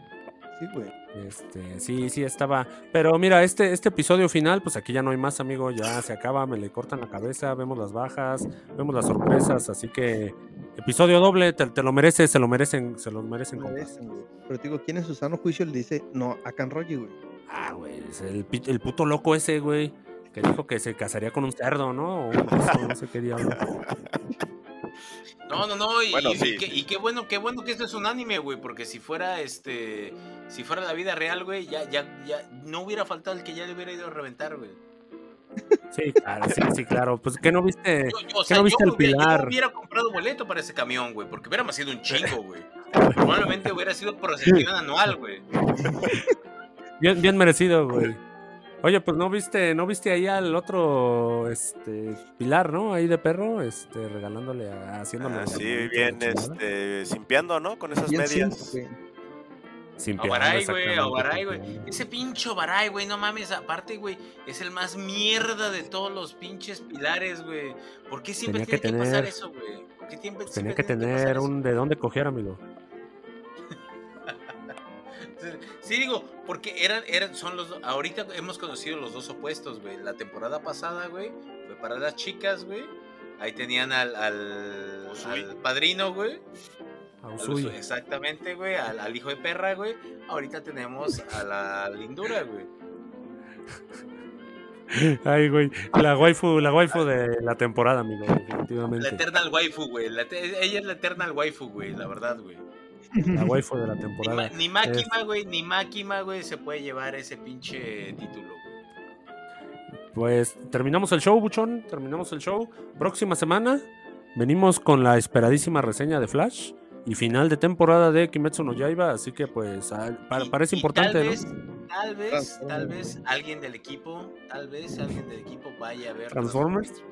Sí, güey. Este, sí, sí, estaba. Pero mira, este, este episodio final, pues aquí ya no hay más, amigo. Ya se acaba, me le cortan la cabeza, vemos las bajas, vemos las sorpresas. Así que, episodio doble, te, te lo mereces, se lo merecen, se lo merecen, merecen. Pero te digo, ¿quién en su sano juicio le dice no a Canroji, güey? Ah, güey, es el, puto loco ese, güey, que dijo que se casaría con un cerdo, ¿no? O no sé qué diablo. No, no, no, y, Bueno, y- sí. y qué, y qué bueno, qué bueno que esto es un anime, güey, porque si fuera este, si fuera la vida real, güey, ya, ya, ya, no hubiera faltado el que ya le hubiera ido a reventar, güey. Sí, claro, sí, sí, claro. Pues, ¿qué no viste? Yo, yo, o ¿Qué sea, no yo viste el hubiera, yo pilar? hubiera comprado boleto para ese camión, güey, porque hubiéramos sido un chingo, güey. Probablemente hubiera sido procesión anual, güey. Bien, bien merecido, güey. Oye, pues no viste, no viste ahí al otro este Pilar, ¿no? Ahí de perro, este, regalándole a, haciéndole. Ah, sí, bien, este, simpiando, ¿no? Con esas Bien medias. güey. Sin piano, Baray, güey, a exactamente, Baray, sin güey. Ese pincho Baray, güey, no mames, aparte, güey, es el más mierda de todos los pinches pilares, güey. ¿Por qué siempre Tenía que tiene que, pasar tener- eso, güey? ¿Por qué siempre, Tenía siempre que tiene pasar tener eso? un de dónde coger, amigo. Sí, digo, porque eran, eran, son los, ahorita hemos conocido los dos opuestos, güey. La temporada pasada, güey, fue para las chicas, güey. Ahí tenían al, al, al padrino, güey. A al Exactamente, güey. Al, al hijo de perra, güey. Ahorita tenemos a la lindura, güey. Ay, güey. La waifu, la waifu de la temporada, amigo, La definitivamente. Eternal Waifu, güey. La te- ella es la Eternal Waifu, güey, la verdad, güey. La waifu de la Ni, temporada. Ma- ni Máquima, güey, ni Máquima, güey, se puede llevar ese pinche título. Pues terminamos el show, Buchón. Terminamos el show. Próxima semana venimos con la esperadísima reseña de Flash y final de temporada de Kimetsu no Yaiba. Así que, pues, ah, Y- parece y importante, tal ¿no? vez, Tal vez, tal vez alguien del equipo, tal vez alguien del equipo vaya a ver Transformers.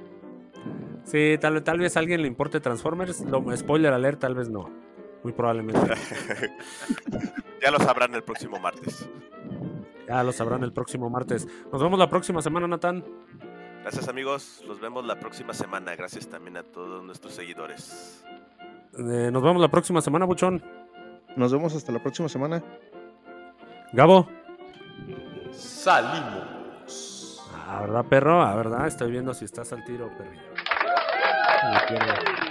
Sí, tal, tal vez a alguien le importe Transformers. Lo, spoiler alert, tal vez no. Muy probablemente. ya lo sabrán el próximo martes. Ya lo sabrán el próximo martes. Nos vemos la próxima semana, Natán. Gracias amigos, los vemos la próxima semana. Gracias también a todos nuestros seguidores. Eh, nos vemos la próxima semana, Buchón. Nos vemos hasta la próxima semana. Gabo. Salimos. Ah, ¿verdad, perro? Ah, ¿verdad? Estoy viendo si estás al tiro, perrillo. Me pierdo.